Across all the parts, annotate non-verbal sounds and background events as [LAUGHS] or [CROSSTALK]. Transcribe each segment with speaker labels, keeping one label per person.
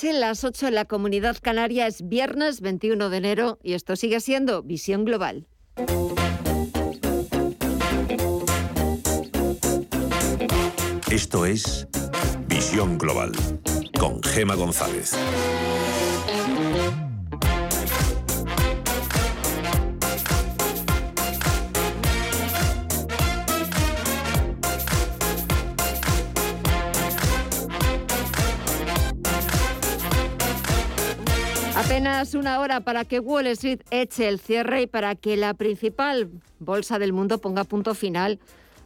Speaker 1: En las 8 en la comunidad canaria es viernes 21 de enero y esto sigue siendo Visión Global.
Speaker 2: Esto es Visión Global con Gema González.
Speaker 1: Apenas una hora para que Wall Street eche el cierre y para que la principal bolsa del mundo ponga punto final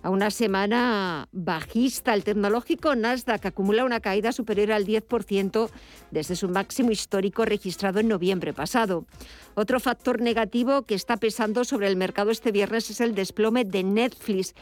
Speaker 1: a una semana bajista. El tecnológico Nasdaq acumula una caída superior al 10% desde su máximo histórico registrado en noviembre pasado. Otro factor negativo que está pesando sobre el mercado este viernes es el desplome de Netflix.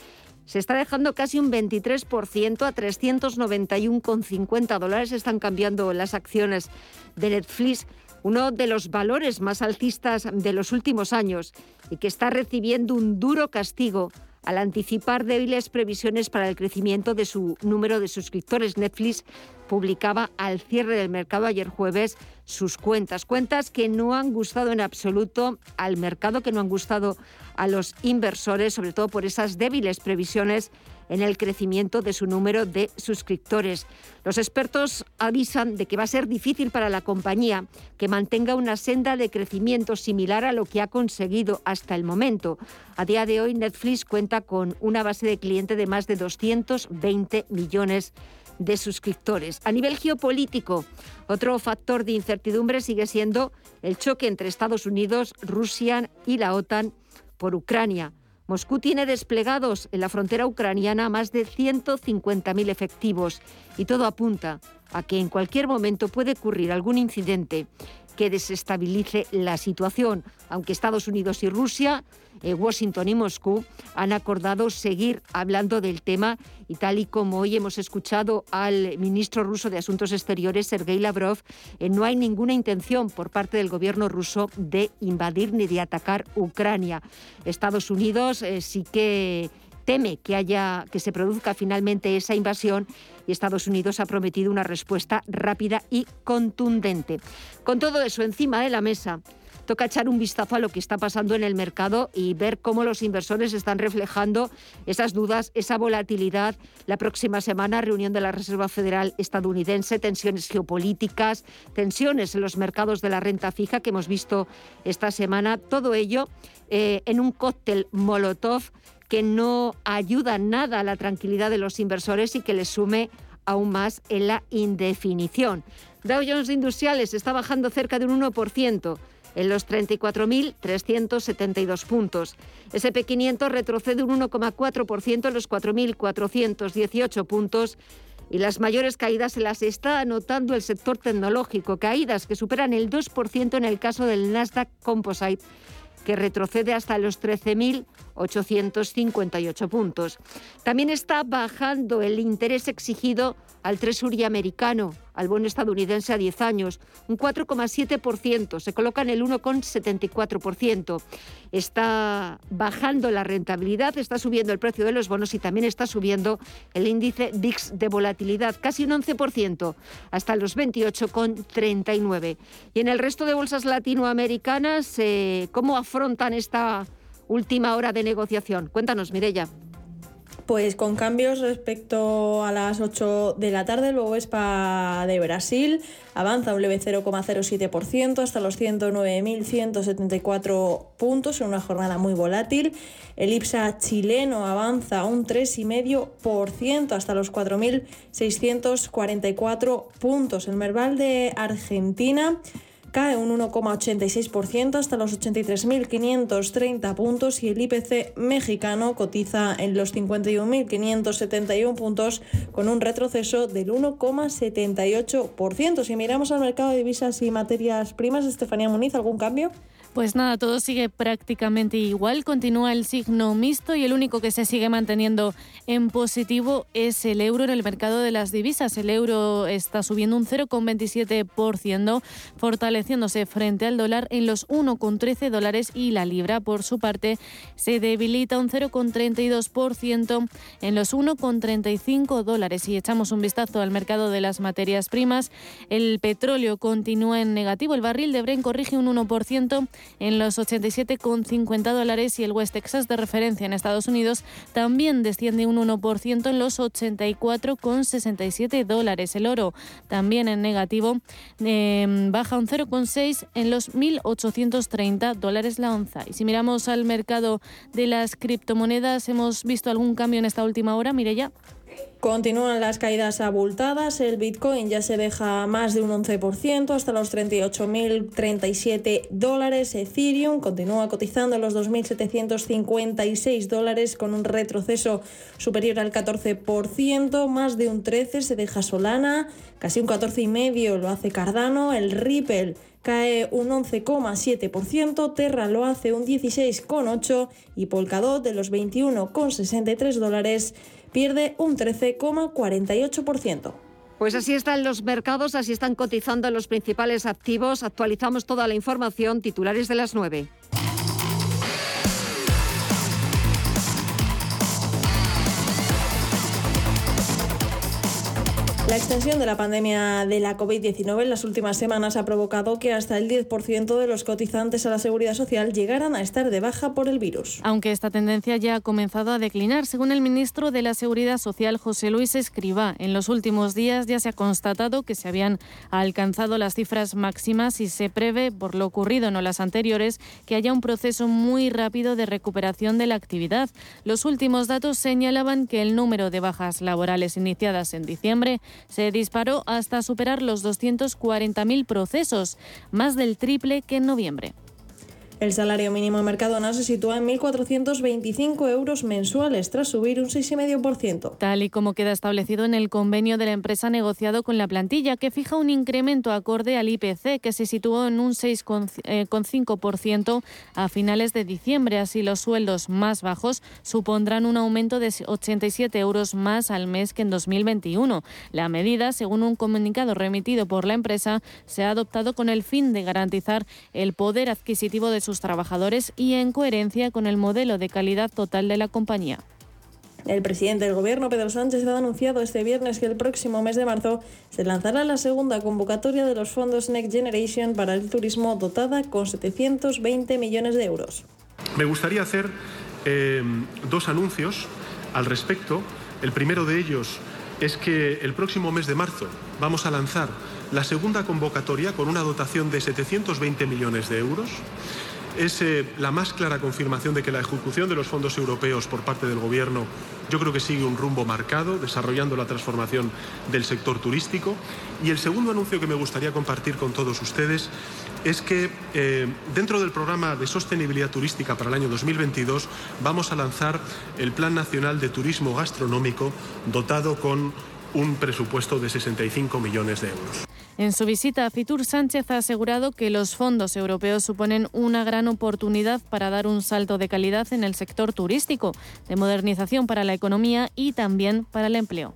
Speaker 1: Se está dejando casi un 23% a 391,50 dólares. Están cambiando las acciones de Netflix uno de los valores más alcistas de los últimos años y que está recibiendo un duro castigo al anticipar débiles previsiones para el crecimiento de su número de suscriptores. Netflix publicaba al cierre del mercado ayer jueves sus cuentas, cuentas que no han gustado en absoluto al mercado, que no han gustado a los inversores, sobre todo por esas débiles previsiones en el crecimiento de su número de suscriptores. Los expertos avisan de que va a ser difícil para la compañía que mantenga una senda de crecimiento similar a lo que ha conseguido hasta el momento. A día de hoy, Netflix cuenta con una base de cliente de más de 220 millones de suscriptores. A nivel geopolítico, otro factor de incertidumbre sigue siendo el choque entre Estados Unidos, Rusia y la OTAN por Ucrania. Moscú tiene desplegados en la frontera ucraniana más de 150.000 efectivos y todo apunta a que en cualquier momento puede ocurrir algún incidente que desestabilice la situación, aunque Estados Unidos y Rusia, eh, Washington y Moscú han acordado seguir hablando del tema y tal y como hoy hemos escuchado al ministro ruso de Asuntos Exteriores, Sergei Lavrov, eh, no hay ninguna intención por parte del gobierno ruso de invadir ni de atacar Ucrania. Estados Unidos eh, sí que teme que haya que se produzca finalmente esa invasión y Estados Unidos ha prometido una respuesta rápida y contundente. Con todo eso encima de la mesa, toca echar un vistazo a lo que está pasando en el mercado y ver cómo los inversores están reflejando esas dudas, esa volatilidad. La próxima semana, reunión de la Reserva Federal estadounidense, tensiones geopolíticas, tensiones en los mercados de la renta fija que hemos visto esta semana. Todo ello eh, en un cóctel Molotov que no ayuda nada a la tranquilidad de los inversores y que les sume aún más en la indefinición. Dow Jones Industriales está bajando cerca de un 1% en los 34.372 puntos. SP500 retrocede un 1,4% en los 4.418 puntos y las mayores caídas se las está anotando el sector tecnológico, caídas que superan el 2% en el caso del Nasdaq Composite que retrocede hasta los 13.858 puntos. También está bajando el interés exigido al Treasury americano, al bono estadounidense a 10 años, un 4,7%, se coloca en el 1,74%. Está bajando la rentabilidad, está subiendo el precio de los bonos y también está subiendo el índice VIX de volatilidad, casi un 11%, hasta los 28,39. Y en el resto de bolsas latinoamericanas, eh, ¿cómo afrontan esta última hora de negociación? Cuéntanos, Mirella.
Speaker 3: Pues con cambios respecto a las 8 de la tarde, luego ESPA de Brasil avanza un leve 0,07% hasta los 109.174 puntos en una jornada muy volátil. El IPSA chileno avanza un 3,5% hasta los 4.644 puntos. El Merval de Argentina cae un 1,86% hasta los 83.530 puntos y el IPC mexicano cotiza en los 51.571 puntos con un retroceso del 1,78%. Si miramos al mercado de divisas y materias primas, Estefanía Muniz, ¿algún cambio?
Speaker 4: Pues nada, todo sigue prácticamente igual, continúa el signo mixto y el único que se sigue manteniendo en positivo es el euro en el mercado de las divisas. El euro está subiendo un 0,27%, fortaleciéndose frente al dólar en los 1,13 dólares y la libra, por su parte, se debilita un 0,32% en los 1,35 dólares. Y echamos un vistazo al mercado de las materias primas, el petróleo continúa en negativo, el barril de Brent corrige un 1% en los 87,50 dólares y el West Texas de referencia en Estados Unidos también desciende un 1% en los 84,67 dólares. El oro también en negativo em, baja un 0,6 en los 1.830 dólares la onza. Y si miramos al mercado de las criptomonedas, ¿hemos visto algún cambio en esta última hora? ya.
Speaker 3: Continúan las caídas abultadas, el Bitcoin ya se deja más de un 11% hasta los 38.037 dólares, Ethereum continúa cotizando los 2.756 dólares con un retroceso superior al 14%, más de un 13% se deja Solana, casi un 14,5% lo hace Cardano, el Ripple cae un 11,7%, Terra lo hace un 16,8% y Polkadot de los 21,63 dólares pierde un 13,48%.
Speaker 1: Pues así están los mercados, así están cotizando los principales activos. Actualizamos toda la información, titulares de las 9.
Speaker 3: La extensión de la pandemia de la COVID-19 en las últimas semanas ha provocado que hasta el 10% de los cotizantes a la seguridad social llegaran a estar de baja por el virus.
Speaker 4: Aunque esta tendencia ya ha comenzado a declinar, según el ministro de la Seguridad Social, José Luis Escribá, en los últimos días ya se ha constatado que se habían alcanzado las cifras máximas y se prevé, por lo ocurrido en las anteriores, que haya un proceso muy rápido de recuperación de la actividad. Los últimos datos señalaban que el número de bajas laborales iniciadas en diciembre se disparó hasta superar los 240.000 procesos, más del triple que en noviembre.
Speaker 3: El salario mínimo en Mercadona se sitúa en 1.425 euros mensuales, tras subir un 6,5%.
Speaker 4: Tal y como queda establecido en el convenio de la empresa negociado con la plantilla, que fija un incremento acorde al IPC, que se situó en un 6,5% a finales de diciembre. Así, los sueldos más bajos supondrán un aumento de 87 euros más al mes que en 2021. La medida, según un comunicado remitido por la empresa, se ha adoptado con el fin de garantizar el poder adquisitivo de sus trabajadores y en coherencia con el modelo de calidad total de la compañía.
Speaker 3: El presidente del Gobierno, Pedro Sánchez, ha anunciado este viernes que el próximo mes de marzo se lanzará la segunda convocatoria de los fondos Next Generation para el turismo dotada con 720 millones de euros.
Speaker 5: Me gustaría hacer eh, dos anuncios al respecto. El primero de ellos es que el próximo mes de marzo vamos a lanzar la segunda convocatoria con una dotación de 720 millones de euros es eh, la más clara confirmación de que la ejecución de los fondos europeos por parte del Gobierno yo creo que sigue un rumbo marcado, desarrollando la transformación del sector turístico. Y el segundo anuncio que me gustaría compartir con todos ustedes es que eh, dentro del programa de sostenibilidad turística para el año 2022 vamos a lanzar el Plan Nacional de Turismo Gastronómico dotado con un presupuesto de 65 millones de euros.
Speaker 4: En su visita a Fitur, Sánchez ha asegurado que los fondos europeos suponen una gran oportunidad para dar un salto de calidad en el sector turístico, de modernización para la economía y también para el empleo.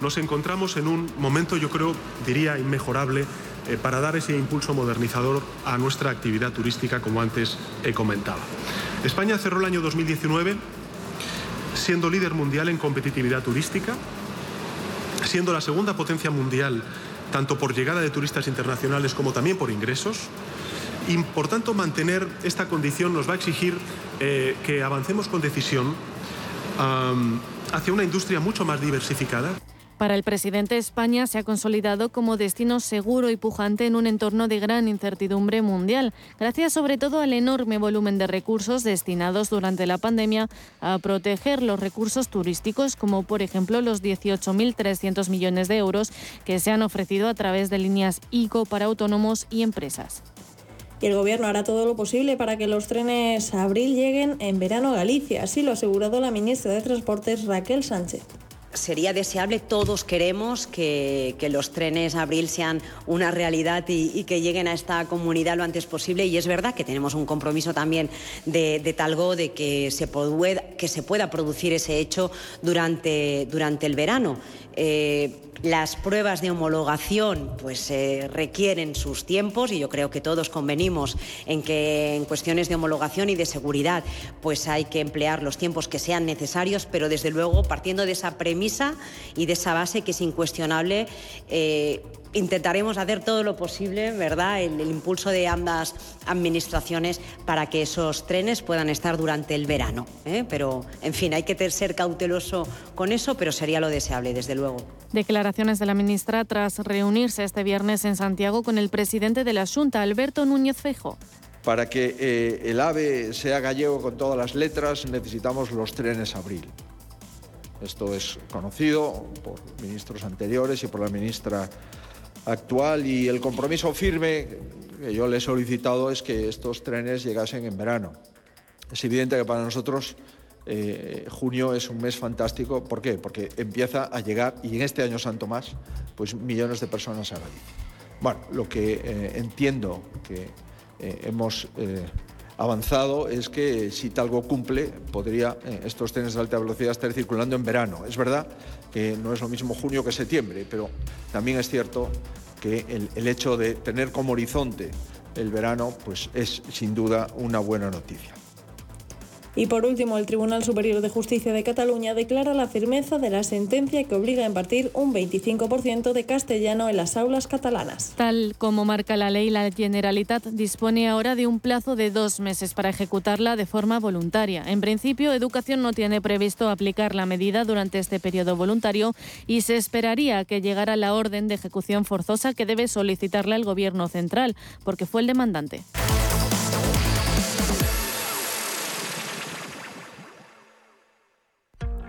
Speaker 5: Nos encontramos en un momento, yo creo, diría, inmejorable eh, para dar ese impulso modernizador a nuestra actividad turística, como antes he comentado. España cerró el año 2019 siendo líder mundial en competitividad turística, siendo la segunda potencia mundial tanto por llegada de turistas internacionales como también por ingresos. Y por tanto, mantener esta condición nos va a exigir eh, que avancemos con decisión hacia una industria mucho más diversificada.
Speaker 4: Para el presidente, España se ha consolidado como destino seguro y pujante en un entorno de gran incertidumbre mundial, gracias sobre todo al enorme volumen de recursos destinados durante la pandemia a proteger los recursos turísticos, como por ejemplo los 18.300 millones de euros que se han ofrecido a través de líneas ICO para autónomos y empresas.
Speaker 3: Y el Gobierno hará todo lo posible para que los trenes abril lleguen en verano a Galicia, así lo ha asegurado la ministra de Transportes Raquel Sánchez.
Speaker 6: Sería deseable, todos queremos que, los trenes abril sean una realidad y, que lleguen a esta comunidad lo antes posible. Y es verdad que tenemos un compromiso también de, Talgo de que se, pueda, que se pueda producir ese hecho durante, durante el verano. Eh, las pruebas de homologación pues, eh, requieren sus tiempos y yo creo que todos convenimos en que en cuestiones de homologación y de seguridad pues hay que emplear los tiempos que sean necesarios, pero desde luego partiendo de esa premisa y de esa base que es incuestionable, eh, intentaremos hacer todo lo posible, ¿verdad?, el, impulso de ambas administraciones para que esos trenes puedan estar durante el verano. ¿eh? Pero, en fin, hay que ser cauteloso con eso, pero sería lo deseable, desde luego.
Speaker 4: Declaraciones de la ministra tras reunirse este viernes en Santiago con el presidente de la Junta, Alberto Núñez Fejo.
Speaker 7: Para que eh, el AVE sea gallego con todas las letras, necesitamos los trenes abril. Esto es conocido por ministros anteriores y por la ministra actual y el compromiso firme que yo le he solicitado es que estos trenes llegasen en verano. Es evidente que para nosotros eh, junio es un mes fantástico. ¿Por qué? Porque empieza a llegar, y en este año santo más, pues millones de personas a Galicia. Bueno, lo que eh, entiendo que eh, hemos avanzado es que si Talgo cumple, podría estos trenes de alta velocidad estar circulando en verano. Es verdad que no es lo mismo junio que septiembre, pero también es cierto que el, hecho de tener como horizonte el verano pues es sin duda una buena noticia.
Speaker 3: Y por último, el Tribunal Superior de Justicia de Cataluña declara la firmeza de la sentencia que obliga a impartir un 25% de castellano en las aulas catalanas.
Speaker 4: Tal como marca la ley, la Generalitat dispone ahora de un plazo de dos meses para ejecutarla de forma voluntaria. En principio, Educación no tiene previsto aplicar la medida durante este periodo voluntario y se esperaría que llegara la orden de ejecución forzosa que debe solicitarle al Gobierno central, porque fue el demandante.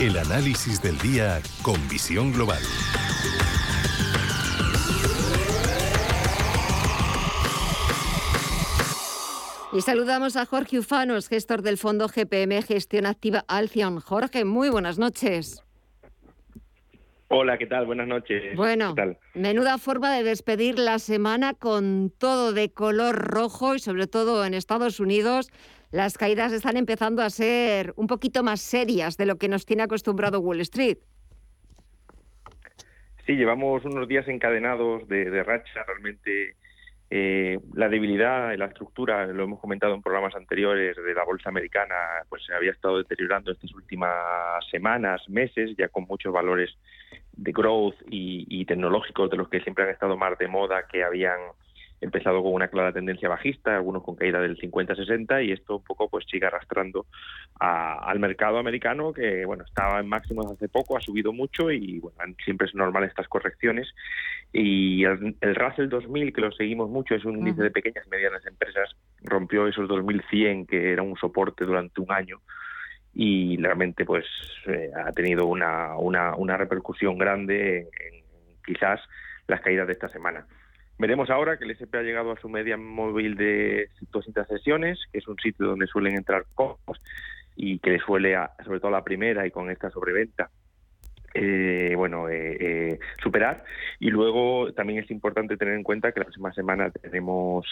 Speaker 2: El análisis del día con visión global.
Speaker 1: Y saludamos a Jorge Ufanos, gestor del fondo GPM Gestión Activa Alcion. Jorge, muy buenas noches.
Speaker 8: Hola, ¿qué tal? Buenas noches.
Speaker 1: Bueno, menuda forma de despedir la semana con todo de color rojo y sobre todo en Estados Unidos las caídas están empezando a ser un poquito más serias de lo que nos tiene acostumbrado Wall Street.
Speaker 8: Sí, llevamos unos días encadenados de, racha. Realmente eh, la debilidad en la estructura, lo hemos comentado en programas anteriores, de la bolsa americana, pues se había estado deteriorando estas últimas semanas, meses, ya con muchos valores de growth y, y tecnológicos de los que siempre han estado más de moda, que habían empezado con una clara tendencia bajista, algunos con caída del 50-60 y esto un poco pues sigue arrastrando al mercado americano que bueno estaba en máximos hace poco, ha subido mucho y bueno, siempre es normal estas correcciones y el, Russell 2000 que lo seguimos mucho es un índice de pequeñas y medianas empresas rompió esos 2100 que era un soporte durante un año y realmente pues eh, ha tenido una, una, una repercusión grande en quizás las caídas de esta semana. Veremos ahora que el SP ha llegado a su media móvil de 200 sesiones, que es un sitio donde suelen entrar costos y que le suele, sobre todo la primera y con esta sobreventa, eh, bueno, eh, eh, superar. Y luego también es importante tener en cuenta que la próxima semana tenemos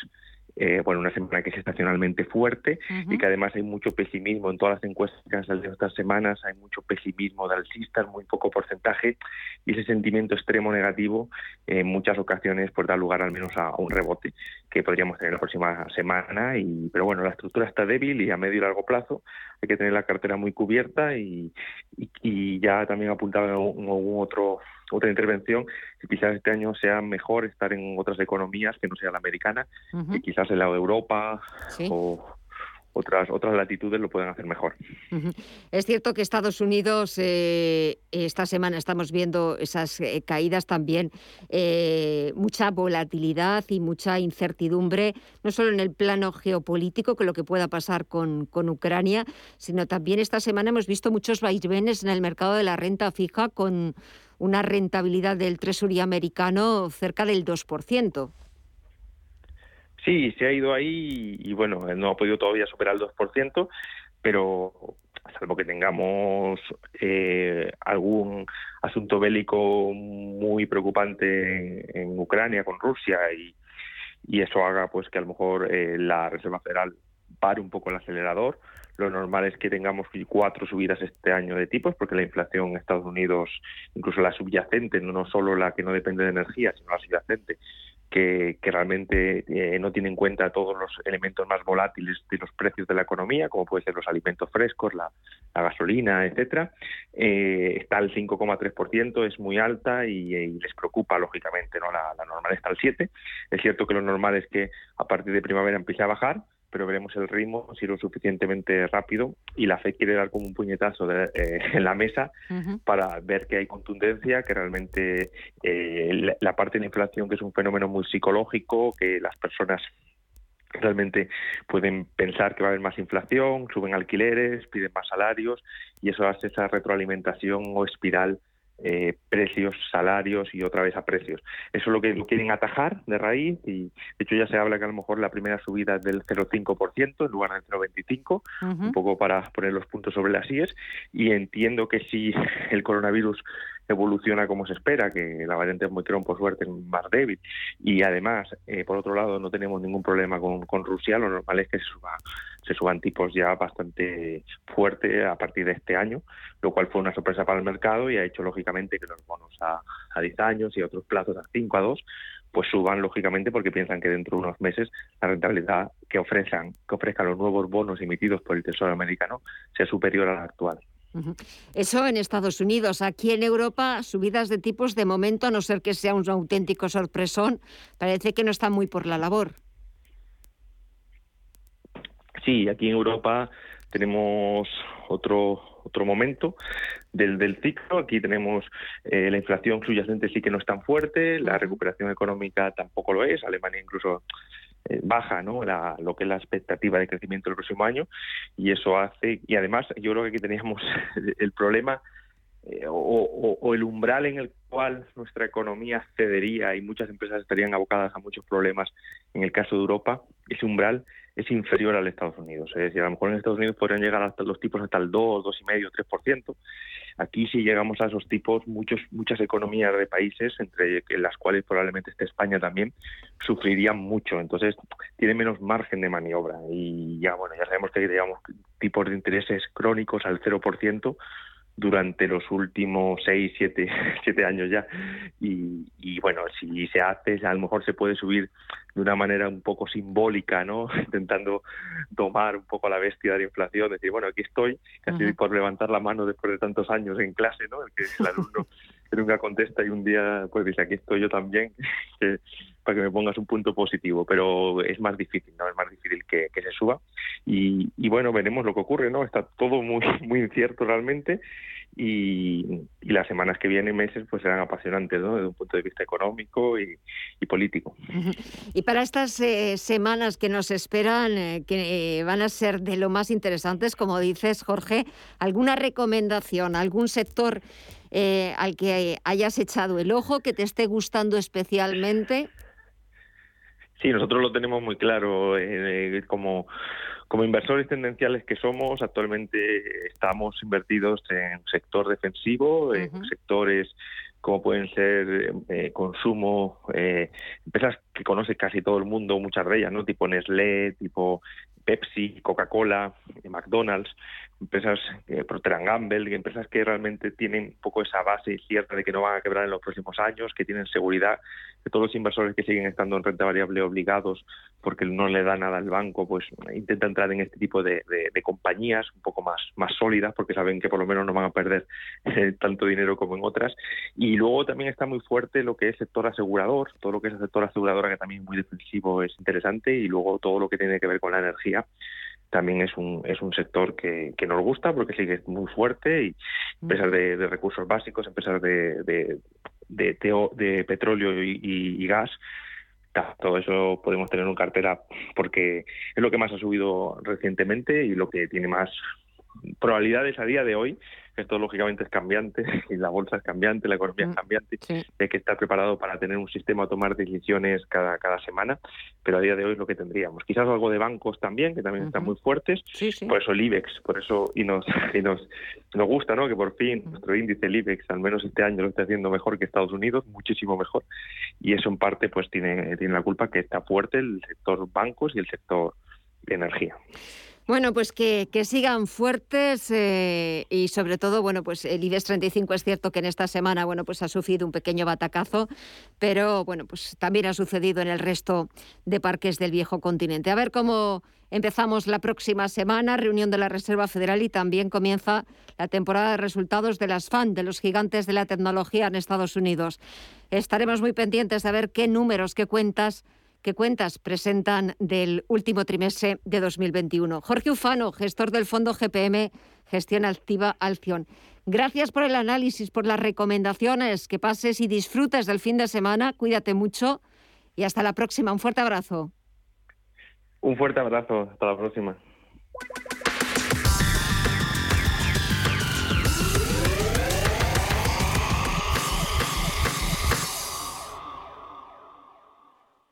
Speaker 8: eh, bueno, una semana que es estacionalmente fuerte y que además hay mucho pesimismo en todas las encuestas que han salido estas semanas, hay mucho pesimismo de alcistas, muy poco porcentaje y ese sentimiento extremo negativo en muchas ocasiones pues da lugar al menos a, un rebote que podríamos tener la próxima semana y pero bueno, la estructura está débil y a medio y largo plazo hay que tener la cartera muy cubierta y, y, ya también apuntaba en algún otro otra intervención, que quizás este año sea mejor estar en otras economías que no sea la americana, que quizás en la de Europa o, otras otras latitudes lo pueden hacer mejor.
Speaker 1: Es cierto que Estados Unidos eh, esta semana estamos viendo esas eh, caídas también, eh, mucha volatilidad y mucha incertidumbre, no solo en el plano geopolítico, con lo que pueda pasar con, con Ucrania, sino también esta semana hemos visto muchos vaivenes en el mercado de la renta fija con una rentabilidad del Treasury americano cerca del 2%.
Speaker 8: Sí, se ha ido ahí y, bueno, no ha podido todavía superar el 2%, pero salvo que tengamos eh, algún asunto bélico muy preocupante en, Ucrania con Rusia y, eso haga pues que a lo mejor eh, la Reserva Federal pare un poco el acelerador. Lo normal es que tengamos cuatro subidas este año de tipos, porque la inflación en Estados Unidos, incluso la subyacente, no solo la que no depende de energía, sino la subyacente, que, realmente eh, no tiene en cuenta todos los elementos más volátiles de los precios de la economía, como pueden ser los alimentos frescos, la, gasolina, etcétera, eh, está al 5,3%, es muy alta y, les preocupa, lógicamente, no la, la normal está al 7%. Es cierto que lo normal es que a partir de primavera empiece a bajar, pero veremos el ritmo si lo suficientemente rápido y la FED quiere dar como un puñetazo eh, [LAUGHS] en la mesa para ver que hay contundencia, que realmente eh, la, parte de la inflación, que es un fenómeno muy psicológico, que las personas realmente pueden pensar que va a haber más inflación, suben alquileres, piden más salarios y eso hace esa retroalimentación o espiral eh, precios, salarios y otra vez a precios. Eso es lo que lo quieren atajar de raíz y de hecho ya se habla que a lo mejor la primera subida es del 0,5% en lugar del 0,25%, un poco para poner los puntos sobre las IES y entiendo que si [LAUGHS] el coronavirus evoluciona como se espera, que la variante Omicron por suerte es más débil. Y además, eh, por otro lado, no tenemos ningún problema con, con Rusia, lo normal es que se, suba, se suban tipos ya bastante fuerte a partir de este año, lo cual fue una sorpresa para el mercado y ha hecho lógicamente que los bonos a, a 10 años y otros plazos a 5 a 2 pues suban lógicamente porque piensan que dentro de unos meses la rentabilidad que ofrezcan que ofrezcan los nuevos bonos emitidos por el Tesoro americano sea superior a la actual.
Speaker 1: Eso en Estados Unidos. Aquí en Europa, subidas de tipos de momento, a no ser que sea un auténtico sorpresón, parece que no está muy por la labor.
Speaker 8: Sí, aquí en Europa tenemos otro otro momento del, del ciclo. Aquí tenemos eh, la inflación subyacente sí que no es tan fuerte, la recuperación económica tampoco lo es. Alemania incluso eh, baja ¿no? La, lo que es la expectativa de crecimiento el próximo año y eso hace, y además yo creo que aquí teníamos [LAUGHS] el problema eh, o, el umbral en el cual nuestra economía cedería y muchas empresas estarían abocadas a muchos problemas en el caso de Europa, ese umbral es inferior al Estados Unidos. Es decir, a lo mejor en Estados Unidos podrían llegar hasta los tipos hasta el 2, 2,5, 3%. Aquí si llegamos a esos tipos, muchos, muchas economías de países, entre las cuales probablemente esté España también, sufrirían mucho. Entonces, tiene menos margen de maniobra. Y ya, bueno, ya sabemos que digamos tipos de intereses crónicos al 0%, durante los últimos seis, siete, [LAUGHS] siete años ya. Y, y, bueno, si se hace, a lo mejor se puede subir de una manera un poco simbólica, ¿no? [LAUGHS] Intentando tomar un poco la bestia de la inflación, decir, bueno, aquí estoy, casi por levantar la mano después de tantos años en clase, ¿no? El que el alumno [LAUGHS] que nunca contesta y un día pues dice, aquí estoy yo también, para que me pongas un punto positivo, pero es más difícil, ¿no? Es más difícil que, se suba. Y, bueno, veremos lo que ocurre, ¿no? Está todo muy, [LAUGHS] incierto realmente y, las semanas que vienen, meses, pues serán apasionantes, ¿no? Desde un punto de vista económico y, político.
Speaker 1: Y para estas eh, semanas que nos esperan, eh, que van a ser de lo más interesantes, como dices, Jorge, ¿alguna recomendación, algún sector eh, al que hayas echado el ojo, que te esté gustando especialmente?
Speaker 8: Sí, nosotros lo tenemos muy claro como como inversores tendenciales que somos, actualmente estamos invertidos en sector defensivo, en sectores como pueden ser eh, consumo, eh, empresas que conoce casi todo el mundo, muchas de ellas, ¿no? Tipo Nestlé, tipo Pepsi, Coca-Cola, eh, McDonald's, empresas eh, Procter Gamble, empresas que realmente tienen un poco esa base cierta de que no van a quebrar en los próximos años, que tienen seguridad, que todos los inversores que siguen estando en renta variable obligados porque no le da nada al banco, pues intentan entrar en este tipo de, compañías un poco más, más sólidas porque saben que por lo menos no van a perder eh, tanto dinero como en otras. Y luego también está muy fuerte lo que es sector asegurador, todo lo que es el sector aseguradora que también es muy defensivo es interesante y luego todo lo que tiene que ver con la energía también es un, es un sector que, que nos gusta porque sigue muy fuerte y empresas de, de recursos básicos, empresas de, de, de, de petróleo y, y, gas, todo eso podemos tener en cartera porque es lo que más ha subido recientemente y lo que tiene más probabilidades a día de hoy esto lógicamente es cambiante [LAUGHS] y la bolsa es cambiante, la economía es mm, cambiante, hay que estar preparado para tener un sistema a tomar decisiones cada, cada semana, pero a día de hoy es lo que tendríamos. Quizás algo de bancos también, que también están muy fuertes, por eso el IBEX, por eso y nos, [LAUGHS] y nos, nos gusta ¿no? que por fin nuestro índice, el IBEX, al menos este año lo está haciendo mejor que Estados Unidos, muchísimo mejor, y eso en parte pues tiene, tiene la culpa que está fuerte el sector bancos y el sector de energía.
Speaker 1: Bueno, pues que, sigan fuertes eh, y sobre todo, bueno, pues el IBEX 35 es cierto que en esta semana, bueno, pues ha sufrido un pequeño batacazo, pero bueno, pues también ha sucedido en el resto de parques del viejo continente. A ver cómo empezamos la próxima semana, reunión de la Reserva Federal y también comienza la temporada de resultados de las FAN, de los gigantes de la tecnología en Estados Unidos. Estaremos muy pendientes de ver qué números, qué cuentas ¿Qué cuentas presentan del último trimestre de 2021? Jorge Ufano, gestor del fondo GPM Gestión Activa Alción. Gracias por el análisis, por las recomendaciones. Que pases y disfrutes del fin de semana. Cuídate mucho y hasta la próxima. Un fuerte abrazo.
Speaker 8: Un fuerte abrazo. Hasta la próxima.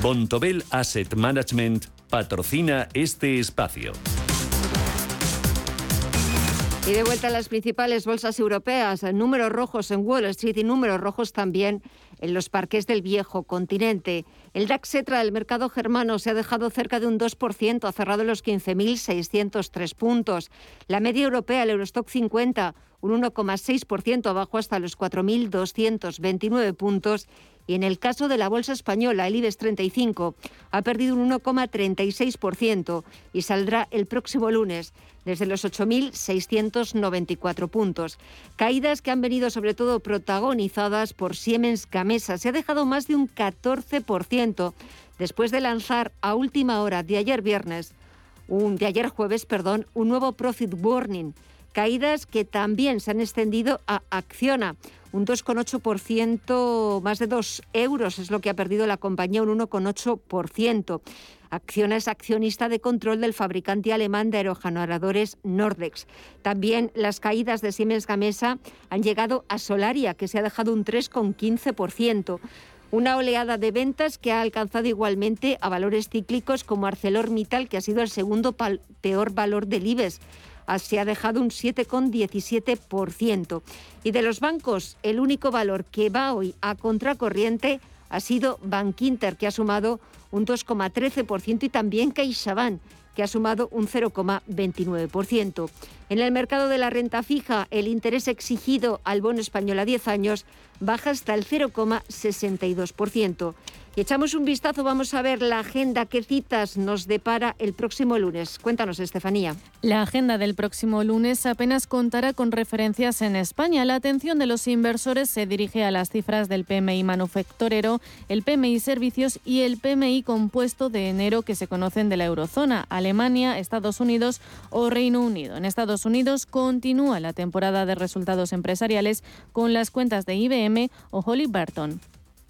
Speaker 9: Bontobel Asset Management patrocina este espacio.
Speaker 1: Y de vuelta a las principales bolsas europeas, números rojos en Wall Street y números rojos también en los parques del viejo continente. El DAX Etra del mercado germano se ha dejado cerca de un 2%, ha cerrado los 15.603 puntos. La media europea, el Eurostock 50, un 1,6% abajo hasta los 4.229 puntos y en el caso de la bolsa española, el IBEX 35 ha perdido un 1,36% y saldrá el próximo lunes desde los 8.694 puntos. Caídas que han venido sobre todo protagonizadas por Siemens Gamesa. Se ha dejado más de un 14% después de lanzar a última hora de ayer viernes, un, de ayer jueves, perdón, un nuevo profit warning. Caídas que también se han extendido a Acciona un 2,8%, más de 2 euros es lo que ha perdido la compañía, un 1,8%. Acciona es accionista de control del fabricante alemán de aerogeneradores Nordex. También las caídas de Siemens Gamesa han llegado a Solaria, que se ha dejado un 3,15%. Una oleada de ventas que ha alcanzado igualmente a valores cíclicos como ArcelorMittal, que ha sido el segundo peor valor del IBEX se ha dejado un 7,17%. Y de los bancos, el único valor que va hoy a contracorriente ha sido Bankinter, que ha sumado un 2,13% y también CaixaBank, que ha sumado un 0,29%. En el mercado de la renta fija, el interés exigido al bono español a 10 años baja hasta el 0,62%. Y echamos un vistazo, vamos a ver la agenda, qué citas nos depara el próximo lunes. Cuéntanos, Estefanía.
Speaker 4: La agenda del próximo lunes apenas contará con referencias en España. La atención de los inversores se dirige a las cifras del PMI manufacturero, el PMI servicios y el PMI compuesto de enero que se conocen de la eurozona, Alemania, Estados Unidos o Reino Unido. En Estados Unidos continúa la temporada de resultados empresariales con las cuentas de IBM o Holly Burton.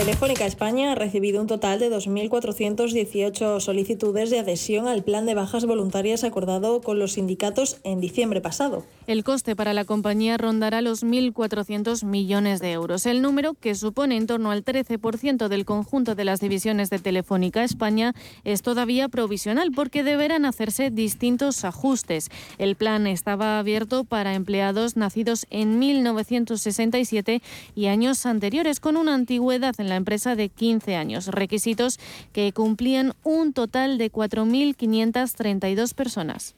Speaker 3: Telefónica España ha recibido un total de 2.418 solicitudes de adhesión al plan de bajas voluntarias acordado con los sindicatos en diciembre pasado.
Speaker 4: El coste para la compañía rondará los 1.400 millones de euros. El número, que supone en torno al 13% del conjunto de las divisiones de Telefónica España, es todavía provisional porque deberán hacerse distintos ajustes. El plan estaba abierto para empleados nacidos en 1967 y años anteriores con una antigüedad en la empresa de 15 años, requisitos que cumplían un total de 4.532 personas.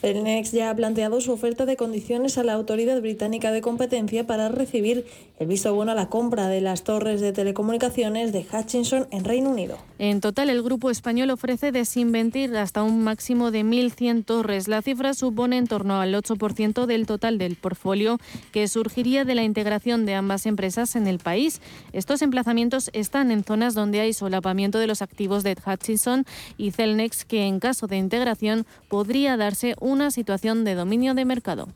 Speaker 3: Celnex ya ha planteado su oferta de condiciones a la Autoridad Británica de Competencia para recibir el visto bueno a la compra de las torres de telecomunicaciones de Hutchinson en Reino Unido.
Speaker 4: En total, el grupo español ofrece desinventir hasta un máximo de 1.100 torres. La cifra supone en torno al 8% del total del portfolio que surgiría de la integración de ambas empresas en el país. Estos emplazamientos están en zonas donde hay solapamiento de los activos de Hutchinson y Celnex, que en caso de integración podría darse un una situación de dominio de mercado.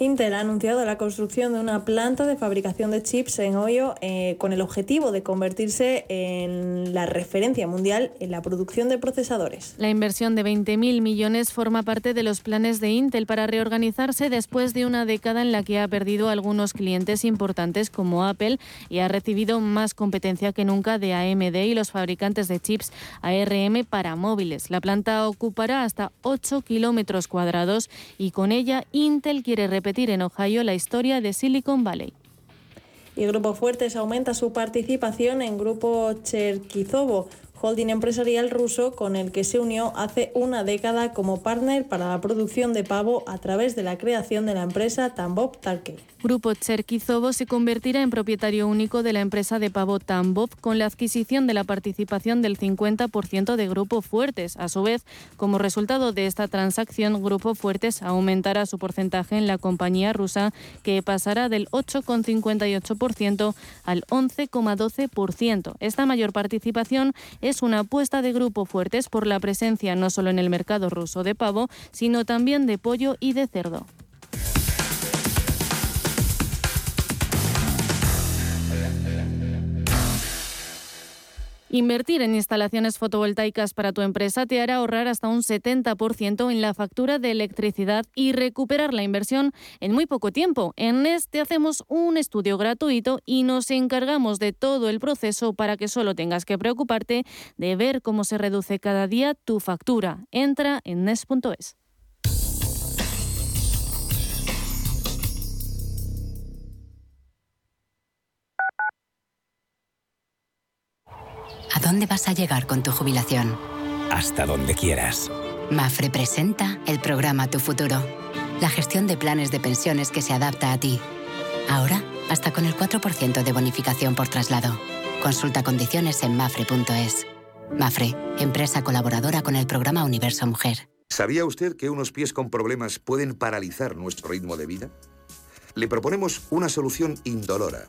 Speaker 3: Intel ha anunciado la construcción de una planta de fabricación de chips en Ohio eh, con el objetivo de convertirse en la referencia mundial en la producción de procesadores.
Speaker 4: La inversión de 20.000 millones forma parte de los planes de Intel para reorganizarse después de una década en la que ha perdido algunos clientes importantes como Apple y ha recibido más competencia que nunca de AMD y los fabricantes de chips ARM para móviles. La planta ocupará hasta 8 kilómetros cuadrados y con ella Intel quiere repetir en Ohio la historia de Silicon Valley.
Speaker 3: Y Grupo Fuertes aumenta su participación en Grupo Cherkizovo, holding empresarial ruso con el que se unió hace una década como partner para la producción de pavo a través de la creación de la empresa Tambov Tarke.
Speaker 4: Grupo Cherkizovo se convertirá en propietario único de la empresa de pavo Tambov con la adquisición de la participación del 50% de Grupo Fuertes. A su vez, como resultado de esta transacción, Grupo Fuertes aumentará su porcentaje en la compañía rusa que pasará del 8,58% al 11,12%. Esta mayor participación es una apuesta de Grupo Fuertes por la presencia no solo en el mercado ruso de pavo, sino también de pollo y de cerdo. Invertir en instalaciones fotovoltaicas para tu empresa te hará ahorrar hasta un 70% en la factura de electricidad y recuperar la inversión en muy poco tiempo. En NES te hacemos un estudio gratuito y nos encargamos de todo el proceso para que solo tengas que preocuparte de ver cómo se reduce cada día tu factura. Entra en NES.es.
Speaker 10: dónde vas a llegar con tu jubilación?
Speaker 11: Hasta donde quieras.
Speaker 10: Mafre presenta el programa Tu Futuro, la gestión de planes de pensiones que se adapta a ti. Ahora, hasta con el 4% de bonificación por traslado. Consulta condiciones en mafre.es. Mafre, empresa colaboradora con el programa Universo Mujer.
Speaker 12: ¿Sabía usted que unos pies con problemas pueden paralizar nuestro ritmo de vida? Le proponemos una solución indolora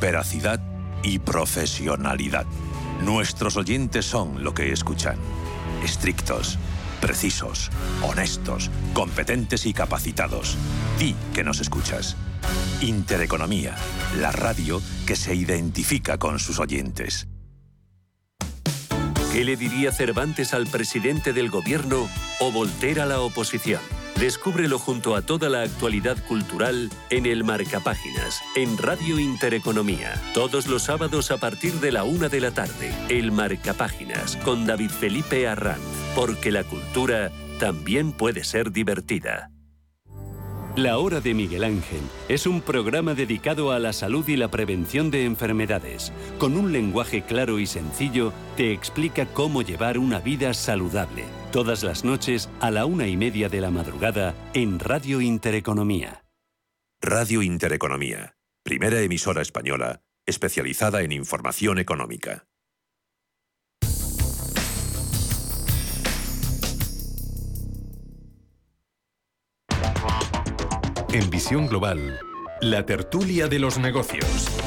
Speaker 13: veracidad y profesionalidad. Nuestros oyentes son lo que escuchan. Estrictos, precisos, honestos, competentes y capacitados. Di que nos escuchas. Intereconomía, la radio que se identifica con sus oyentes.
Speaker 9: ¿Qué le diría Cervantes al presidente del gobierno o Voltaire a la oposición? Descúbrelo junto a toda la actualidad cultural en el Marcapáginas, en Radio Intereconomía. Todos los sábados a partir de la una de la tarde. El Marcapáginas, con David Felipe Arranz. Porque la cultura también puede ser divertida. La Hora de Miguel Ángel es un programa dedicado a la salud y la prevención de enfermedades. Con un lenguaje claro y sencillo, te explica cómo llevar una vida saludable. Todas las noches a la una y media de la madrugada en Radio Intereconomía.
Speaker 13: Radio Intereconomía, primera emisora española especializada en información económica.
Speaker 14: En Visión Global, la tertulia de los negocios.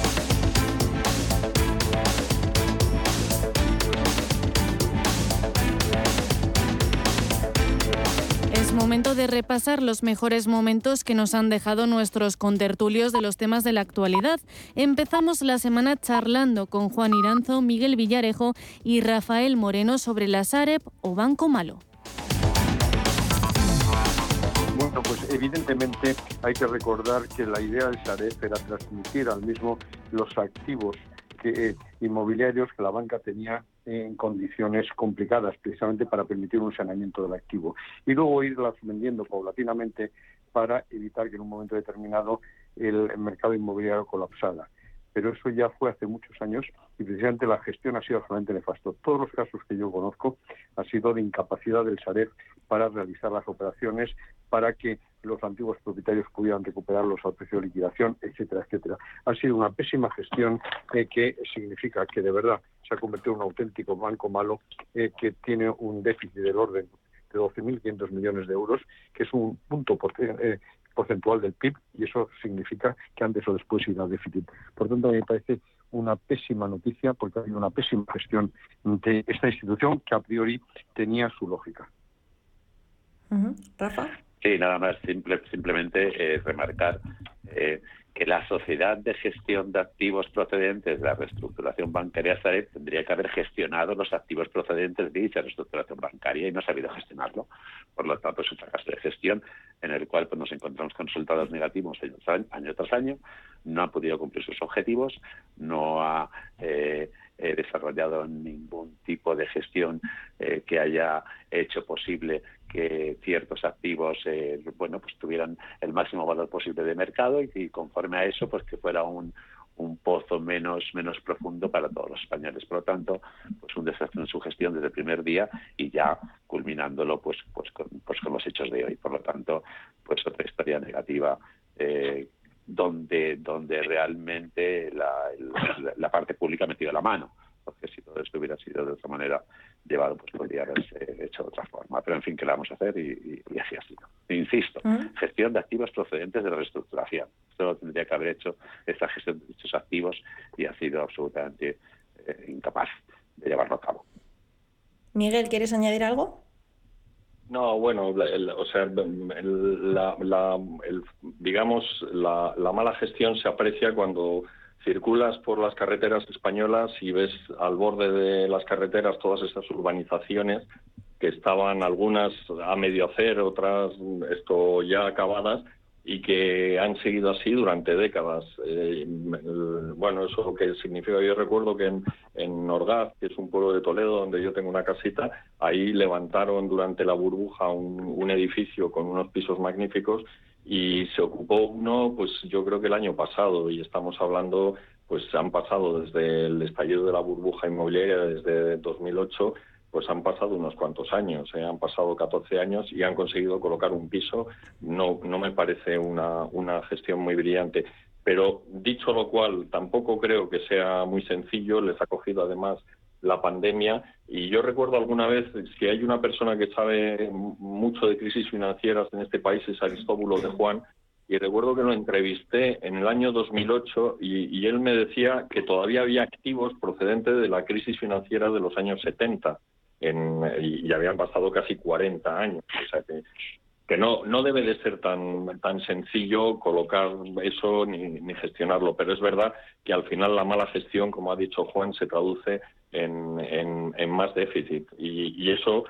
Speaker 4: Repasar los mejores momentos que nos han dejado nuestros contertulios de los temas de la actualidad. Empezamos la semana charlando con Juan Iranzo, Miguel Villarejo y Rafael Moreno sobre la Sareb o Banco Malo.
Speaker 15: Bueno, pues evidentemente hay que recordar que la idea de Sareb era transmitir al mismo los activos que, inmobiliarios que la banca tenía en condiciones complicadas, precisamente para permitir un saneamiento del activo. Y luego irlas vendiendo paulatinamente para evitar que en un momento determinado el mercado inmobiliario colapsara. Pero eso ya fue hace muchos años y precisamente la gestión ha sido realmente nefasto. Todos los casos que yo conozco han sido de incapacidad del Sareb para realizar las operaciones, para que los antiguos propietarios pudieran recuperarlos al precio de liquidación, etcétera, etcétera. Ha sido una pésima gestión eh, que significa que de verdad se ha convertido en un auténtico banco malo eh, que tiene un déficit del orden de 12.500 millones de euros, que es un punto eh, porcentual del PIB y eso significa que antes o después irá a déficit. Por tanto, me parece una pésima noticia porque ha habido una pésima gestión de esta institución que a priori tenía su lógica.
Speaker 3: Rafa.
Speaker 16: Sí, nada más, simple, simplemente eh, remarcar eh, que la sociedad de gestión de activos procedentes de la reestructuración bancaria Sareb tendría que haber gestionado los activos procedentes de dicha reestructuración bancaria y no ha sabido gestionarlo. Por lo tanto, es un fracaso de gestión en el cual pues, nos encontramos con resultados negativos año tras año, no ha podido cumplir sus objetivos, no ha eh, eh, desarrollado ningún tipo de gestión eh, que haya hecho posible que ciertos activos eh, bueno pues tuvieran el máximo valor posible de mercado y, conforme a eso pues que fuera un, un pozo menos menos profundo para todos los españoles. Por lo tanto pues un desastre en su gestión desde el primer día y ya culminándolo pues pues con, pues los hechos de hoy. Por lo tanto pues otra historia negativa eh, donde, donde realmente la, la, parte pública ha metido la mano, porque si todo esto hubiera sido de otra manera llevado, pues podría haberse hecho de otra forma. Pero en fin, ¿qué le vamos a hacer? Y, así ha sido. Insisto, gestión de activos procedentes de la reestructuración. Esto lo tendría que haber hecho esta gestión de dichos activos y ha sido absolutamente eh, incapaz de llevarlo a cabo.
Speaker 3: Miguel, ¿quieres añadir algo?
Speaker 15: No, bueno, o sea, la, digamos, la, mala gestión se aprecia cuando circulas por las carreteras españolas y ves al borde de las carreteras todas estas urbanizaciones que estaban algunas a medio hacer, otras esto ya acabadas y que han seguido así durante décadas. Eh, bueno, eso lo que significa, yo recuerdo que en, en que es un pueblo de Toledo donde yo tengo una casita, ahí levantaron durante la burbuja un, edificio con unos pisos magníficos y se ocupó uno, pues yo creo que el año pasado, y estamos hablando, pues han pasado desde el estallido de la burbuja inmobiliaria, desde 2008, pues han pasado unos cuantos años, ¿eh? han pasado 14 años y han conseguido colocar un piso. No, no me parece una, una gestión muy brillante. Pero dicho lo cual, tampoco creo que sea muy sencillo. Les ha cogido además la pandemia. Y yo recuerdo alguna vez, si hay una persona que sabe mucho de crisis financieras en este país, es Aristóbulo de Juan. Y recuerdo que lo entrevisté en el año 2008 y, y él me decía que todavía había activos procedentes de la crisis financiera de los años 70 en, y, habían pasado casi 40 años. O sea que, que no, no debe de ser tan, tan sencillo colocar eso ni, ni, gestionarlo, pero es verdad que al final la mala gestión, como ha dicho Juan, se traduce en, en, más déficit y, y, eso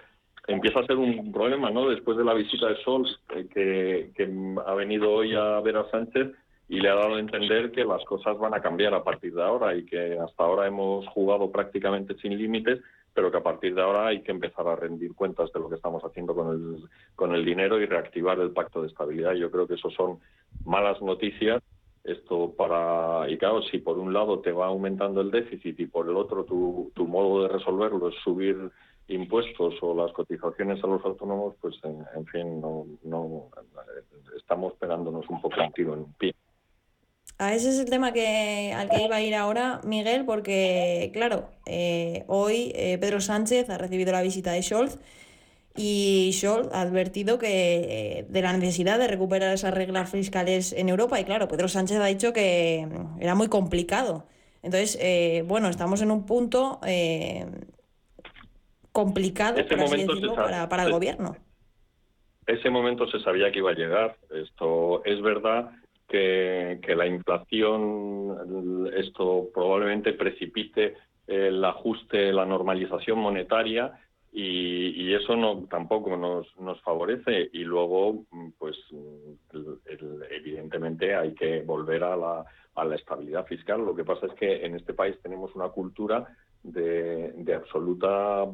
Speaker 15: empieza a ser un problema, ¿no? Después de la visita de Sols, eh, que, que ha venido hoy a ver a Sánchez, y le ha dado a entender que las cosas van a cambiar a partir de ahora y que hasta ahora hemos jugado prácticamente sin límites pero que a partir de ahora hay que empezar a rendir cuentas de lo que estamos haciendo con el, con el dinero y reactivar el pacto de estabilidad. Yo creo que eso son malas noticias. Esto para, y claro, si por un lado te va aumentando el déficit y por el otro tu, tu modo de resolverlo es subir impuestos o las cotizaciones a los autónomos, pues en, fin, no, no estamos esperándonos un poco un tiro en pie.
Speaker 3: A ese es el tema que, al que iba a ir ahora, Miguel, porque, claro, eh, hoy eh, Pedro Sánchez ha recibido la visita de Scholz y Scholz ha advertido que, eh, de la necesidad de recuperar esas reglas fiscales en Europa. Y claro, Pedro Sánchez ha dicho que mm, era muy complicado. Entonces, bueno, estamos en un punto complicado, por así decirlo, para, para el gobierno.
Speaker 15: Ese momento se sabía que iba a llegar. Esto es verdad que, la inflación, esto probablemente precipite el ajuste, la normalización monetaria y, eso no tampoco nos, nos favorece. Y luego pues evidentemente hay que volver a la, a la estabilidad fiscal. Lo que pasa es que en este país tenemos una cultura de, de absoluta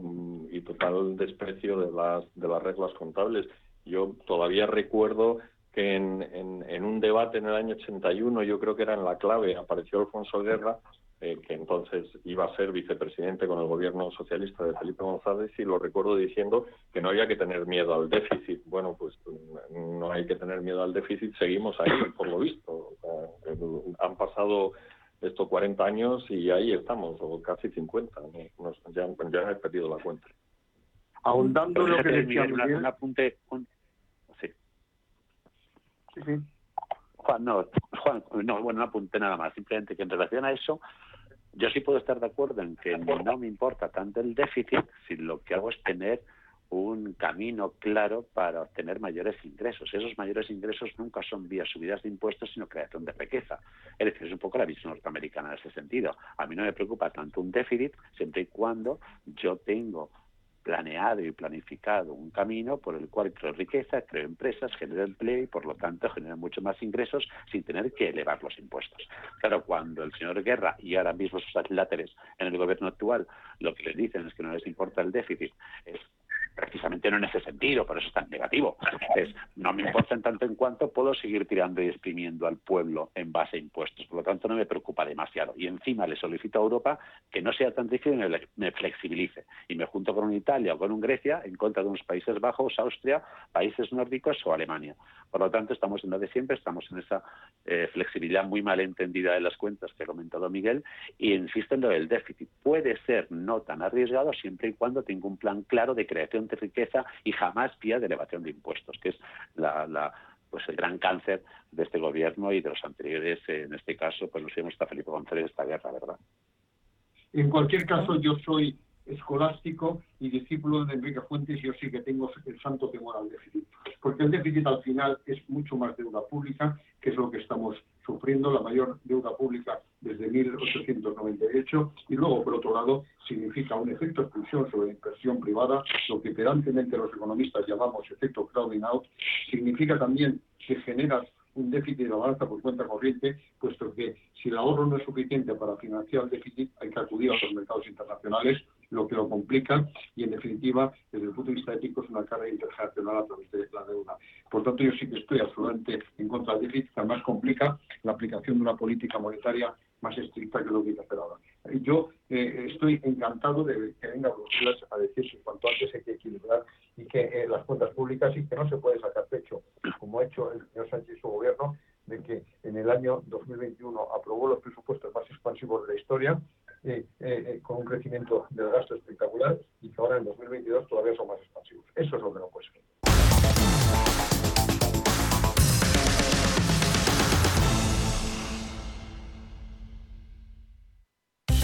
Speaker 15: y total desprecio de las de las reglas contables. Yo todavía recuerdo que en, en, un debate en el año 81, yo creo que era en la clave, apareció Alfonso Guerra, eh, que entonces iba a ser vicepresidente con el gobierno socialista de Felipe González, y lo recuerdo diciendo que no había que tener miedo al déficit. Bueno, pues no hay que tener miedo al déficit, seguimos ahí, por lo visto. han pasado estos 40 años y ahí estamos, o casi 50. ya, ya he perdido la cuenta.
Speaker 17: Ahondando lo que decía
Speaker 16: un apunte, Juan, no, Juan, no, bueno, no apunte nada más. Simplemente que en relación a eso, yo sí puedo estar de acuerdo en que no me importa tanto el déficit si lo que hago es tener un camino claro para obtener mayores ingresos. Esos mayores ingresos nunca son vía subidas de impuestos, sino creación de riqueza. Es decir, es un poco la visión norteamericana en ese sentido. A mí no me preocupa tanto un déficit siempre y cuando yo tengo planeado y planificado un camino por el cual creo riqueza, creo empresas, genero empleo y por lo tanto genero mucho más ingresos sin tener que elevar los impuestos. Claro, cuando el señor Guerra y ahora mismo sus atláteres en el gobierno actual lo que les dicen es que no les importa el déficit, es precisamente no en ese sentido, por eso es tan negativo. Es, no me importa en tanto en cuanto puedo seguir tirando y exprimiendo al pueblo en base a impuestos. Por lo tanto, no me preocupa demasiado. Y encima le solicito a Europa que no sea tan difícil y me flexibilice. Y me junto con un Italia o con un Grecia en contra de unos Países Bajos, Austria, países nórdicos o Alemania. Por lo tanto, estamos en lo de siempre, estamos en esa eh, flexibilidad muy mal entendida de las cuentas que ha comentado Miguel y insisto en lo del déficit. Puede ser no tan arriesgado siempre y cuando tenga un plan claro de creación de riqueza y jamás vía de elevación de impuestos, que es la, pues el gran cáncer de este gobierno y de los anteriores, en este caso, pues nos hemos hasta Felipe González esta guerra, ¿verdad?
Speaker 17: En cualquier caso, yo soy escolástico y discípulo de Enrique Fuentes, yo sí que tengo el santo temor al déficit. Porque el déficit al final es mucho más deuda pública, que es lo que estamos sufriendo, la mayor deuda pública desde 1898, y luego, por otro lado, significa un efecto expulsión sobre la inversión privada, lo que pedantemente los economistas llamamos efecto crowding out, significa también que genera un déficit de la balanza por cuenta corriente, puesto que si el ahorro no es suficiente para financiar el déficit, hay que acudir a los mercados internacionales, lo que lo complica y, en definitiva, desde el punto de vista ético, es una carga internacional a través de la deuda. Por tanto, yo sí que estoy absolutamente en contra del déficit, además complica la aplicación de una política monetaria más estricta que lo que hay que hacer ahora. Yo eh, estoy encantado de que venga Bruselas a decir que cuanto antes hay que equilibrar y que eh, las cuentas públicas y que no se puede sacar pecho, como ha hecho el señor Sánchez y su gobierno, de que en el año 2021 aprobó los presupuestos más expansivos de la historia, eh, con un crecimiento del gasto espectacular y que ahora en 2022 todavía son más expansivos. Eso es lo que no puede ser.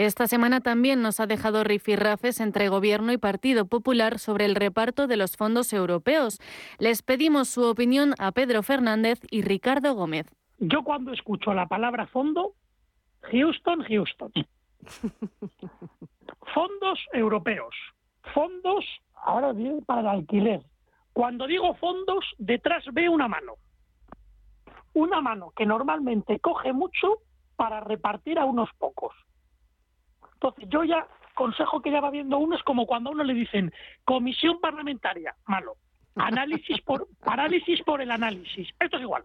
Speaker 4: Esta semana también nos ha dejado rifirrafes entre Gobierno y Partido Popular sobre el reparto de los fondos europeos. Les pedimos su opinión a Pedro Fernández y Ricardo Gómez.
Speaker 18: Yo cuando escucho la palabra fondo, Houston, Houston. [LAUGHS] fondos europeos. Fondos, ahora bien, para el alquiler. Cuando digo fondos, detrás veo una mano. Una mano que normalmente coge mucho para repartir a unos pocos. Entonces, yo ya, consejo que ya va viendo uno es como cuando a uno le dicen comisión parlamentaria, malo. Análisis por, [LAUGHS] parálisis por el análisis. Esto es igual.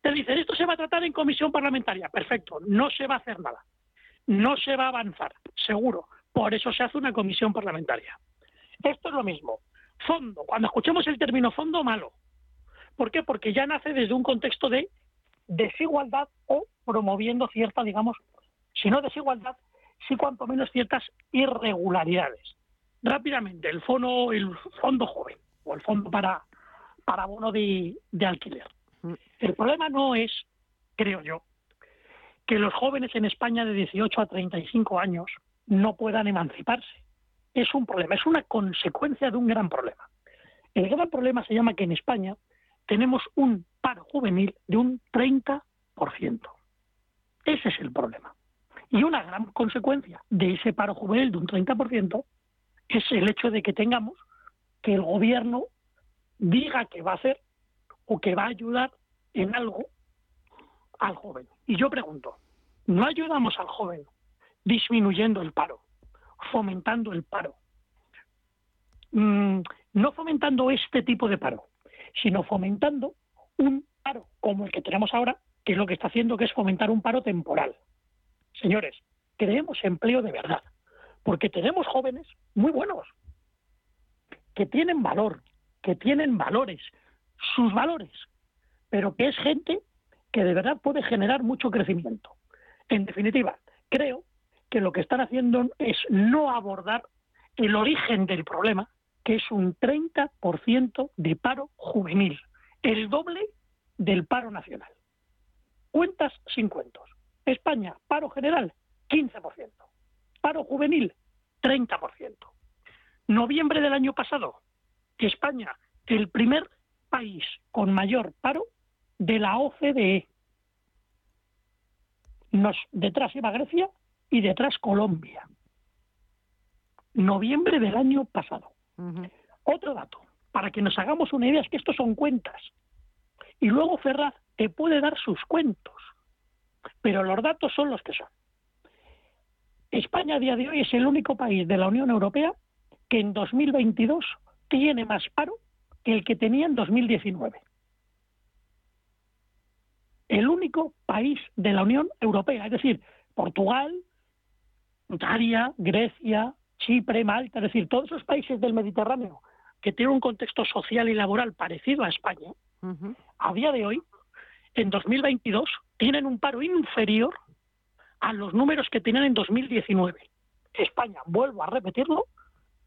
Speaker 18: Te dicen, esto se va a tratar en comisión parlamentaria. Perfecto, no se va a hacer nada. No se va a avanzar, seguro. Por eso se hace una comisión parlamentaria. Esto es lo mismo. Fondo, cuando escuchemos el término fondo, malo. ¿Por qué? Porque ya nace desde un contexto de desigualdad o promoviendo cierta, digamos, si no desigualdad, sí cuanto menos ciertas irregularidades. Rápidamente, el fondo, el fondo joven o el fondo para, para bono de, de alquiler. El problema no es, creo yo, que los jóvenes en España de 18 a 35 años no puedan emanciparse. Es un problema, es una consecuencia de un gran problema. El gran problema se llama que en España tenemos un paro juvenil de un 30%. Ese es el problema. Y una gran consecuencia de ese paro juvenil de un 30% es el hecho de que tengamos que el gobierno diga que va a hacer o que va a ayudar en algo al joven. Y yo pregunto, ¿no ayudamos al joven disminuyendo el paro, fomentando el paro? Mm, no fomentando este tipo de paro, sino fomentando un paro como el que tenemos ahora, que es lo que está haciendo, que es fomentar un paro temporal. Señores, creemos empleo de verdad, porque tenemos jóvenes muy buenos, que tienen valor, que tienen valores, sus valores, pero que es gente que de verdad puede generar mucho crecimiento. En definitiva, creo que lo que están haciendo es no abordar el origen del problema, que es un 30% de paro juvenil, el doble del paro nacional. Cuentas sin cuentos. España, paro general, 15%. Paro juvenil, 30%. Noviembre del año pasado, España, el primer país con mayor paro de la OCDE. Nos, detrás iba Grecia y detrás Colombia. Noviembre del año pasado. Otro dato, para que nos hagamos una idea, es que estos son cuentas. Y luego Ferraz te puede dar sus cuentos pero los datos son los que son. España a día de hoy es el único país de la Unión Europea que en 2022 tiene más paro que el que tenía en 2019. El único país de la Unión Europea, es decir, Portugal, Italia, Grecia, Chipre, Malta, es decir, todos esos países del Mediterráneo que tienen un contexto social y laboral parecido a España, a día de hoy en 2022 tienen un paro inferior a los números que tenían en 2019. España, vuelvo a repetirlo,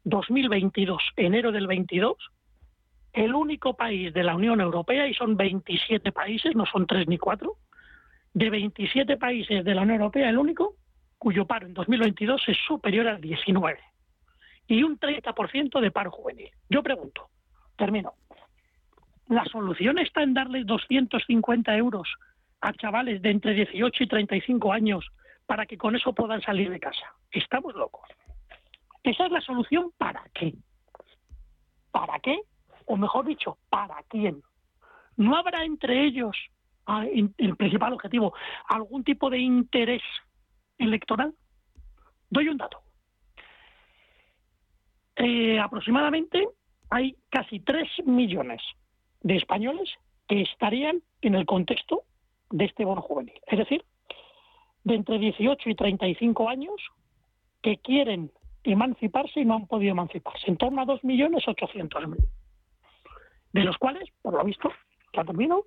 Speaker 18: 2022, enero del 22, el único país de la Unión Europea, y son 27 países, no son 3 ni 4, de 27 países de la Unión Europea, el único cuyo paro en 2022 es superior al 19 y un 30% de paro juvenil. Yo pregunto, termino, la solución está en darles 250 euros a chavales de entre 18 y 35 años para que con eso puedan salir de casa. Estamos locos. ¿Esa es la solución para qué? ¿para qué? O mejor dicho, ¿para quién? ¿No habrá entre ellos, ah, el principal objetivo, algún tipo de interés electoral? Doy un dato. Eh, aproximadamente hay casi 3 millones de españoles que estarían en el contexto de este bono juvenil. Es decir, de entre 18 y 35 años que quieren emanciparse y no han podido emanciparse, en torno a 2.800.000. De los cuales, por lo visto, ha terminado,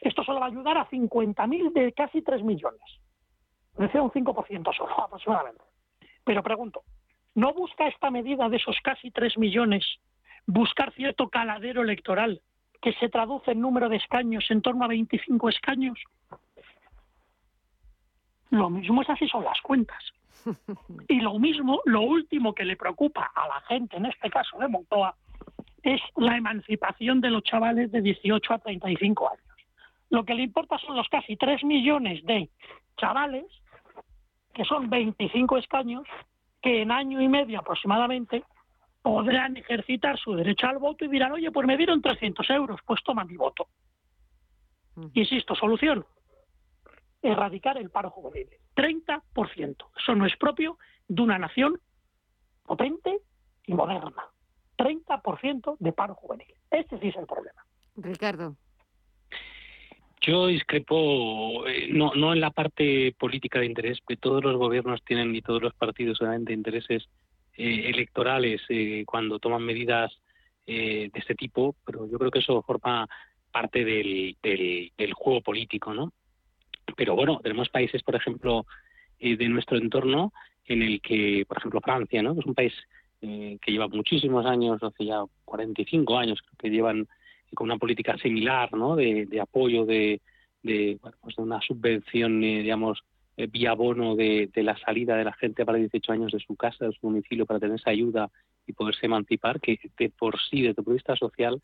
Speaker 18: esto solo va a ayudar a 50.000 de casi 3 millones. Es decir, un 5% solo, [LAUGHS] aproximadamente. Pero pregunto, ¿no busca esta medida de esos casi 3 millones buscar cierto caladero electoral que se traduce en número de escaños en torno a 25 escaños? Lo mismo es así son las cuentas. [LAUGHS] Y lo mismo, lo último que le preocupa a la gente, en este caso de Montoa, es la emancipación de los chavales de 18 a 35 años. Lo que le importa son los casi 3 millones de chavales, que son 25 escaños, que en año y medio aproximadamente podrán ejercitar su derecho al voto y dirán, oye, pues me dieron 300 euros, pues toma mi voto. Insisto, solución, erradicar el paro juvenil. 30%. Eso no es propio de una nación potente y moderna. 30% de paro juvenil. Este sí es el problema.
Speaker 1: Ricardo.
Speaker 19: Yo discrepo, eh, no, no en la parte política de interés, que todos los gobiernos tienen y todos los partidos obviamente intereses eh, electorales eh, cuando toman medidas de este tipo, pero yo creo que eso forma parte del, del, juego político, ¿no? Pero bueno, tenemos países, por ejemplo, eh, de nuestro entorno en el que, por ejemplo, Francia, ¿no? es un país eh, que lleva muchísimos años, hace ya 45 años, que llevan con una política similar ¿no? de, apoyo de, de, bueno, pues de una subvención, eh, vía bono de, de, la salida de la gente para 18 años de su casa, de su domicilio, para tener esa ayuda y poderse emancipar, que de por sí, desde el punto de vista social,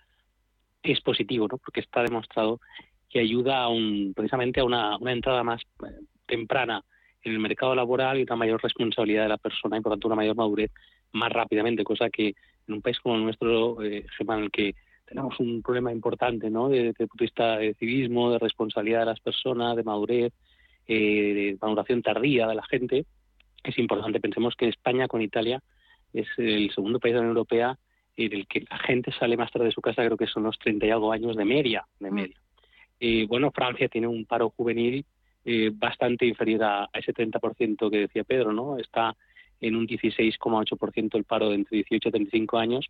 Speaker 19: es positivo, ¿no? porque está demostrado que ayuda a un, precisamente a una, entrada más eh, temprana en el mercado laboral y una mayor responsabilidad de la persona y por tanto una mayor madurez más rápidamente, cosa que en un país como el nuestro, eh, en el que tenemos un problema importante ¿no? desde el punto de vista de civismo, de responsabilidad de las personas, de madurez, eh, de maduración tardía de la gente, es importante. Pensemos que España con Italia es el segundo país de la Unión Europea en el que la gente sale más tarde de su casa, creo que son los 30 y algo años de media, de mm. media. Eh, bueno, Francia tiene un paro juvenil eh, bastante inferior a, ese 30% que decía Pedro, ¿no? Está en un 16,8% el paro de entre 18 y 35 años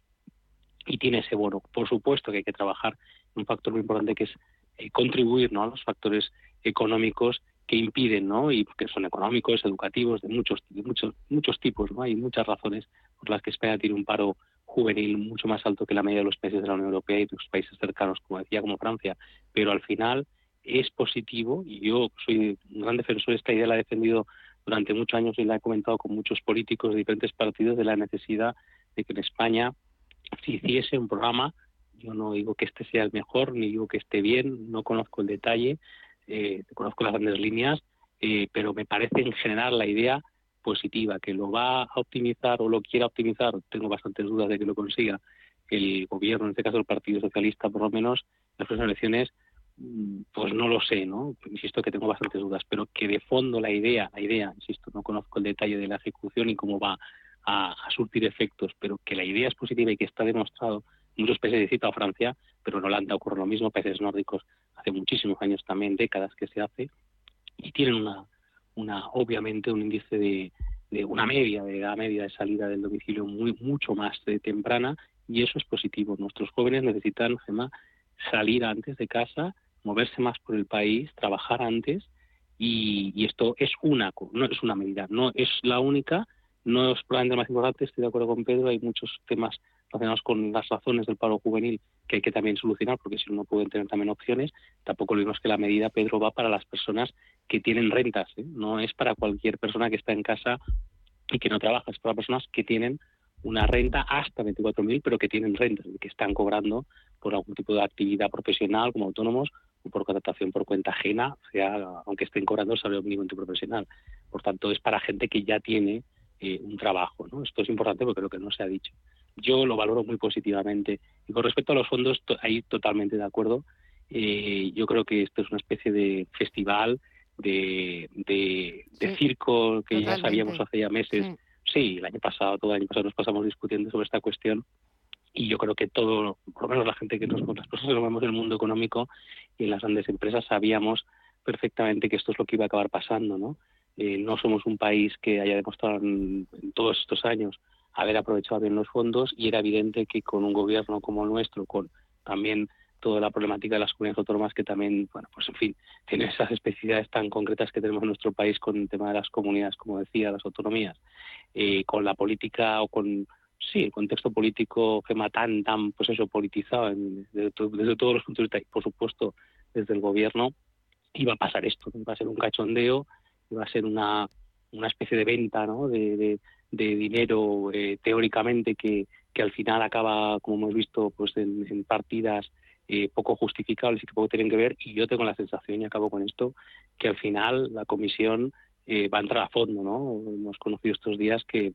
Speaker 19: y tiene ese bono. Por supuesto que hay que trabajar en un factor muy importante que es eh, contribuir ¿no? a los factores económicos que impiden, ¿no? y que son económicos, educativos, de muchos, de muchos, muchos tipos. ¿no? Hay muchas razones por las que España tiene un paro juvenil mucho más alto que la media de los países de la Unión Europea y de los países cercanos, como decía, como Francia. Pero al final es positivo y yo soy un gran defensor de esta idea, la he defendido durante muchos años y la he comentado con muchos políticos de diferentes partidos de la necesidad de que en España se hiciese un programa. Yo no digo que este sea el mejor, ni digo que esté bien, no conozco el detalle, eh, conozco las grandes líneas, eh, pero me parece en general la idea positiva, que lo va a optimizar o lo quiera optimizar, tengo bastantes dudas de que lo consiga el gobierno, en este caso el Partido Socialista, por lo menos, en las próximas elecciones, mm, pues no lo sé, ¿no? Insisto que tengo bastantes dudas, pero que de fondo la idea, la idea, insisto, no conozco el detalle de la ejecución y cómo va a, surtir efectos, pero que la idea es positiva y que está demostrado muchos países, de cita Francia, pero en Holanda ocurre lo mismo, países nórdicos hace muchísimos años también, décadas que se hace, y tienen una, una obviamente un índice de, de una media, de edad media de salida del domicilio muy mucho más de temprana y eso es positivo. Nuestros jóvenes necesitan, Gemma, salir antes de casa, moverse más por el país, trabajar antes y, esto es una, no es una medida, no es la única, no es probablemente más importante, estoy de acuerdo con Pedro, hay muchos temas relacionados con las razones del paro juvenil que hay que también solucionar, porque si no, pueden tener también opciones. Tampoco vimos que la medida, Pedro, va para las personas que tienen rentas, ¿eh? no es para cualquier persona que está en casa y que no trabaja, es para personas que tienen una renta hasta 24.000, pero que tienen rentas, que están cobrando por algún tipo de actividad profesional como autónomos o por contratación por cuenta ajena, sea aunque estén cobrando el salario mínimo profesional. Por tanto, es para gente que ya tiene eh, un trabajo. ¿no? Esto es importante porque lo que no se ha dicho. Yo lo valoro muy positivamente. Y con respecto a los fondos, ahí totalmente de acuerdo. Eh, yo creo que esto es una especie de festival, de, de, circo que ya sabíamos hace ya meses. Sí. el año pasado, todo el año pasado nos pasamos discutiendo sobre esta cuestión y yo creo que todo, por lo menos la gente que nos, las personas que nos vemos en el mundo económico y en las grandes empresas sabíamos perfectamente que esto es lo que iba a acabar pasando, ¿no? Eh, no somos un país que haya demostrado en, todos estos años haber aprovechado bien los fondos y era evidente que con un gobierno como el nuestro, con también toda la problemática de las comunidades autónomas que también, bueno, pues en fin, [LAUGHS] tienen esas especificidades tan concretas que tenemos en nuestro país con el tema de las comunidades, como decía, las autonomías, eh, con la política o con sí, el contexto político FEMA tan, tan, pues eso, politizado desde, todos los puntos de vista y, por supuesto, desde el gobierno, iba a pasar esto, iba a ser un cachondeo, iba a ser una, una especie de venta ¿no? de, de, dinero eh, teóricamente que, que al final acaba, como hemos visto, pues en, partidas eh, poco justificables y que poco tienen que ver. Y yo tengo la sensación, y acabo con esto, que al final la comisión eh, va a entrar a fondo. ¿no? Hemos conocido estos días que,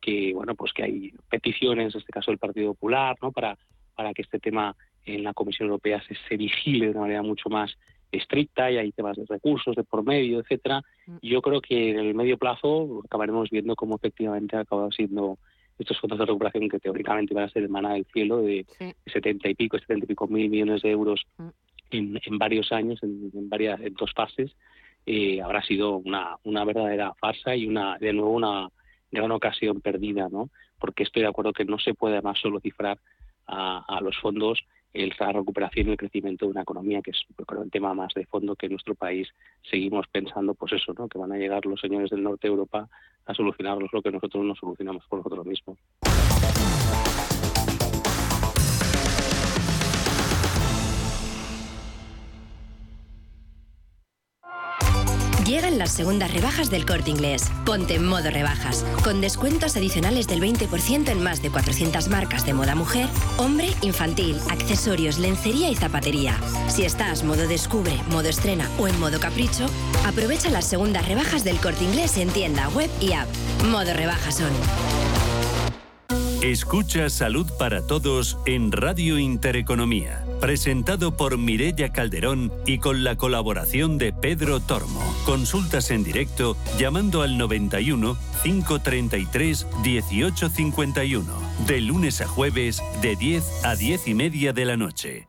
Speaker 19: que bueno pues que hay peticiones en este caso del Partido Popular no para para que este tema en la Comisión Europea se, se vigile de una manera mucho más estricta y hay temas de recursos de por medio etcétera mm. yo creo que en el medio plazo acabaremos viendo cómo efectivamente ha acabado siendo estos fondos de recuperación que teóricamente van a ser el maná del cielo de setenta y pico, setenta y pico mil millones de euros mm. en, en, varios años, en, varias, en dos fases, eh, habrá sido una, una verdadera farsa y una, de nuevo una, gran ocasión perdida, ¿no? Porque estoy de acuerdo que no se puede más solo cifrar a, los fondos la recuperación y el crecimiento de una economía, que es creo, el tema más de fondo que en nuestro país seguimos pensando, pues eso, ¿no? que van a llegar los señores del norte de Europa a solucionarlos lo que nosotros no solucionamos por nosotros mismos.
Speaker 20: Llegan las segundas rebajas del corte inglés. Ponte en modo rebajas, con descuentos adicionales del 20% en más de 400 marcas de moda mujer, hombre, infantil, accesorios, lencería y zapatería. Si estás modo descubre, modo estrena o en modo capricho, aprovecha las segundas rebajas del corte inglés en tienda, web y app. Modo rebajas son.
Speaker 9: Escucha Salud para Todos en Radio Intereconomía presentado por Mirella Calderón y con la colaboración de Pedro Tormo. Consultas en directo llamando al 91 533 1851, de lunes a jueves de 10 a 10 y media de la noche.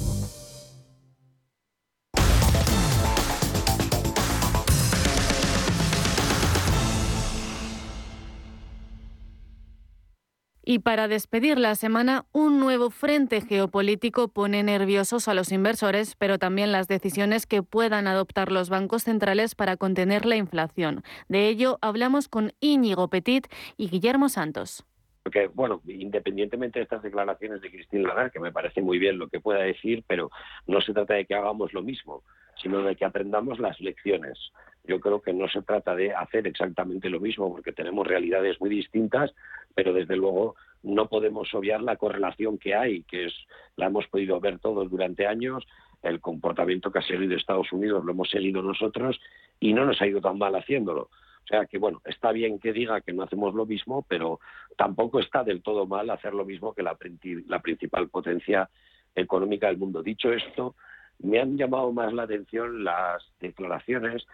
Speaker 4: Y para despedir la semana, un nuevo frente geopolítico pone nerviosos a los inversores, pero también las decisiones que puedan adoptar los bancos centrales para contener la inflación. De ello hablamos con Íñigo Petit y Guillermo Santos.
Speaker 21: Porque, bueno, independientemente de estas declaraciones de Cristina Lagarde, que me parece muy bien lo que pueda decir, pero no se trata de que hagamos lo mismo, sino de que aprendamos las lecciones. Yo creo que no se trata de hacer exactamente lo mismo, porque tenemos realidades muy distintas, pero desde luego no podemos obviar la correlación que hay, que es la hemos podido ver todos durante años, el comportamiento que ha seguido Estados Unidos lo hemos seguido nosotros y no nos ha ido tan mal haciéndolo. O sea que, bueno, está bien que diga que no hacemos lo mismo, pero tampoco está del todo mal hacer lo mismo que la, la principal potencia económica del mundo. Dicho esto, me han llamado más la atención las declaraciones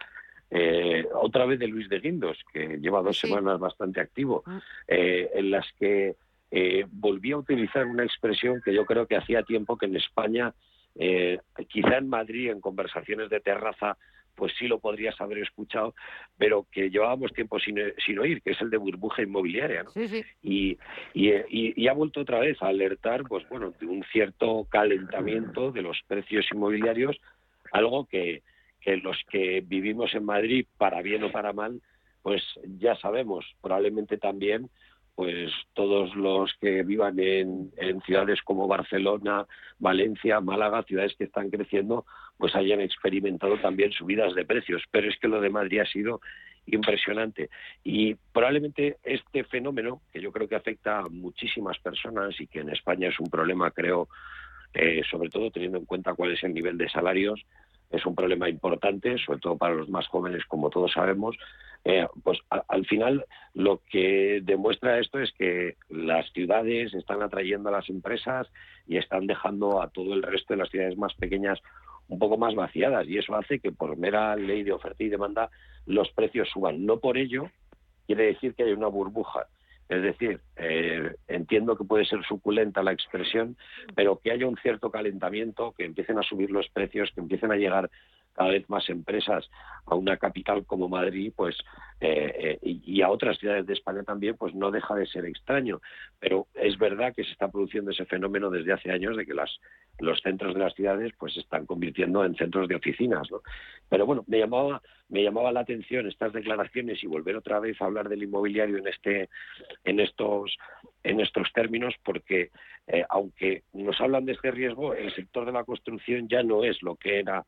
Speaker 21: eh, otra vez de Luis de Guindos, que lleva dos semanas bastante activo, ah. eh, en las que eh, volví a utilizar una expresión que yo creo que hacía tiempo que en España, quizá en Madrid, en conversaciones de terraza, pues sí lo podrías haber escuchado, pero que llevábamos tiempo sin, sin oír, que es el de burbuja inmobiliaria. ¿no? Y, y, y, ha vuelto otra vez a alertar pues bueno, de un cierto calentamiento de los precios inmobiliarios, algo que, los que vivimos en Madrid, para bien o para mal, pues ya sabemos, probablemente también pues todos los que vivan en, ciudades como Barcelona, Valencia, Málaga, ciudades que están creciendo, pues hayan experimentado también subidas de precios. Pero es que lo de Madrid ha sido impresionante. Y probablemente este fenómeno, que yo creo que afecta a muchísimas personas y que en España es un problema, creo, eh, sobre todo teniendo en cuenta cuál es el nivel de salarios, es un problema importante, sobre todo para los más jóvenes, como todos sabemos, eh, pues al final lo que demuestra esto es que las ciudades están atrayendo a las empresas y están dejando a todo el resto de las ciudades más pequeñas un poco más vaciadas y eso hace que por mera ley de oferta y demanda los precios suban. No por ello quiere decir que haya una burbuja. Es decir, eh, entiendo que puede ser suculenta la expresión, pero que haya un cierto calentamiento, que empiecen a subir los precios, que empiecen a llegar cada vez más empresas a una capital como Madrid, pues eh, eh, y, a otras ciudades de España también, pues no deja de ser extraño. Pero es verdad que se está produciendo ese fenómeno desde hace años de que las, los centros de las ciudades pues se están convirtiendo en centros de oficinas. ¿no? Pero bueno, me llamaba, me llamaba la atención estas declaraciones y volver otra vez a hablar del inmobiliario en este, en estos, en estos términos, porque eh, aunque nos hablan de este riesgo, el sector de la construcción ya no es lo que era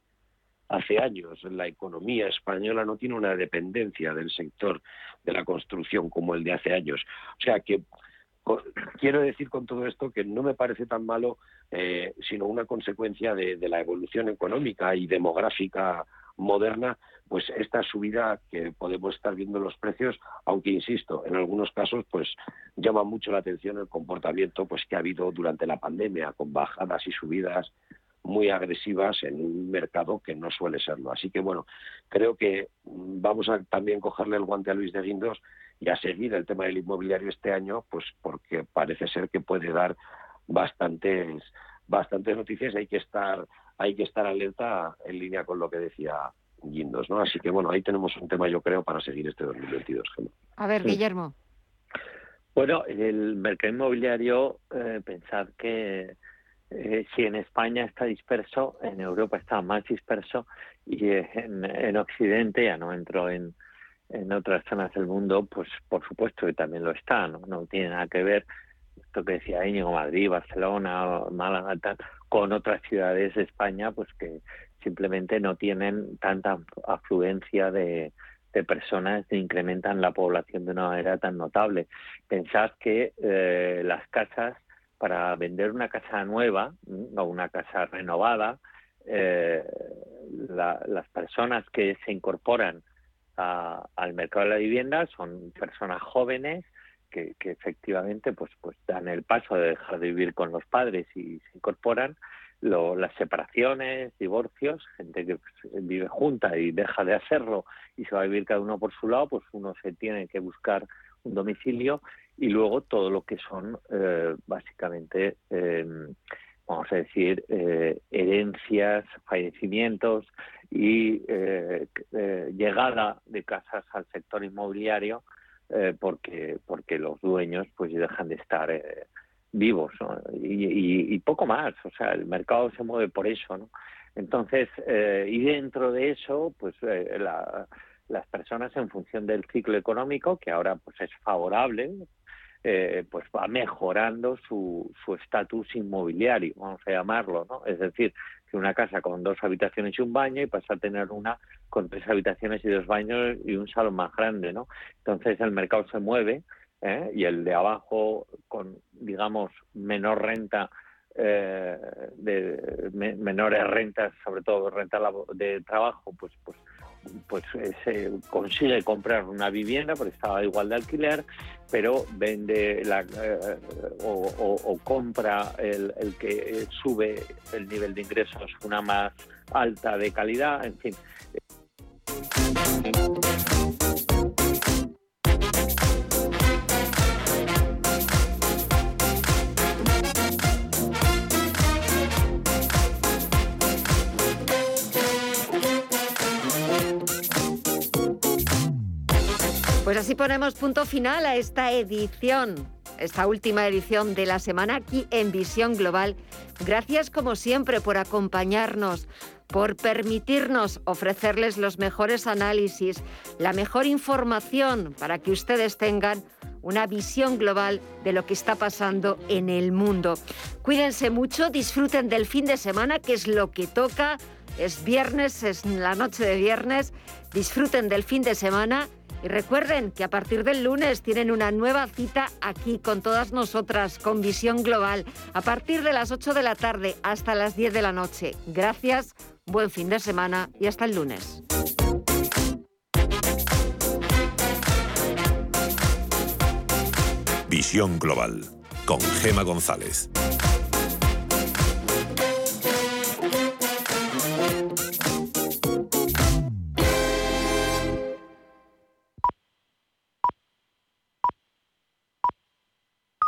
Speaker 21: hace años. La economía española no tiene una dependencia del sector de la construcción como el de hace años. O sea que quiero decir con todo esto que no me parece tan malo, eh, sino una consecuencia de, la evolución económica y demográfica moderna, pues esta subida que podemos estar viendo en los precios, aunque insisto, en algunos casos, pues llama mucho la atención el comportamiento pues que ha habido durante la pandemia, con bajadas y subidas muy agresivas en un mercado que no suele serlo. Así que bueno, creo que vamos a también cogerle el guante a Luis de Guindos y a seguir el tema del inmobiliario este año, pues porque parece ser que puede dar bastantes bastantes noticias. Hay que estar hay que estar alerta en línea con lo que decía Guindos, ¿no? Así que bueno, ahí tenemos un tema yo creo para seguir este 2022.
Speaker 1: A ver, Guillermo.
Speaker 22: Bueno, en el mercado inmobiliario, eh, pensar que eh, si en España está disperso, en Europa está más disperso y en, Occidente, ya no entro en, en otras zonas del mundo, pues por supuesto que también lo está, ¿no? No tiene nada que ver esto que decía Íñigo, Madrid, Barcelona, Málaga, con otras ciudades de España, pues que simplemente no tienen tanta afluencia de, de personas que incrementan la población de una manera tan notable. Pensad que eh, las casas para vender una casa nueva o una casa renovada, eh, las personas que se incorporan al mercado de la vivienda son personas jóvenes que, efectivamente pues, pues dan el paso de dejar de vivir con los padres y se incorporan. las separaciones, divorcios, gente que pues, vive junta y deja de hacerlo y se va a vivir cada uno por su lado, pues uno se tiene que buscar un domicilio y luego todo lo que son eh, básicamente, em, vamos a decir, eh, herencias, fallecimientos y eh, llegada de casas al sector inmobiliario porque porque los dueños pues dejan de estar vivos y, poco más, o sea, el mercado se mueve por eso. Entonces, y dentro de eso, pues la las personas en función del ciclo económico, que ahora pues es favorable, eh, pues va mejorando su estatus inmobiliario, vamos a llamarlo, ¿no? Es decir, que una casa con dos habitaciones y un baño y pasa a tener una con tres habitaciones y dos baños y un salón más grande, ¿no? Entonces el mercado se mueve ¿eh? y el de abajo con, digamos, menor renta eh, de menores rentas, sobre todo renta de trabajo, pues pues pues se consigue comprar una vivienda porque estaba igual de alquiler, pero vende la, eh, o, compra el, que sube el nivel de ingresos una más alta de calidad, en fin.
Speaker 1: Pues así ponemos punto final a esta edición, esta última edición de la semana aquí en Visión Global. Gracias como siempre por acompañarnos, por permitirnos ofrecerles los mejores análisis, la mejor información para que ustedes tengan una visión global de lo que está pasando en el mundo. Cuídense mucho, disfruten del fin de semana, que es lo que toca. Es viernes, es la noche de viernes. Disfruten del fin de semana y recuerden que a partir del lunes tienen una nueva cita aquí con todas nosotras, con Visión Global, a partir de las 8 de la tarde hasta las 10 de la noche. Gracias, buen fin de semana y hasta el lunes.
Speaker 13: Visión Global con Gema González.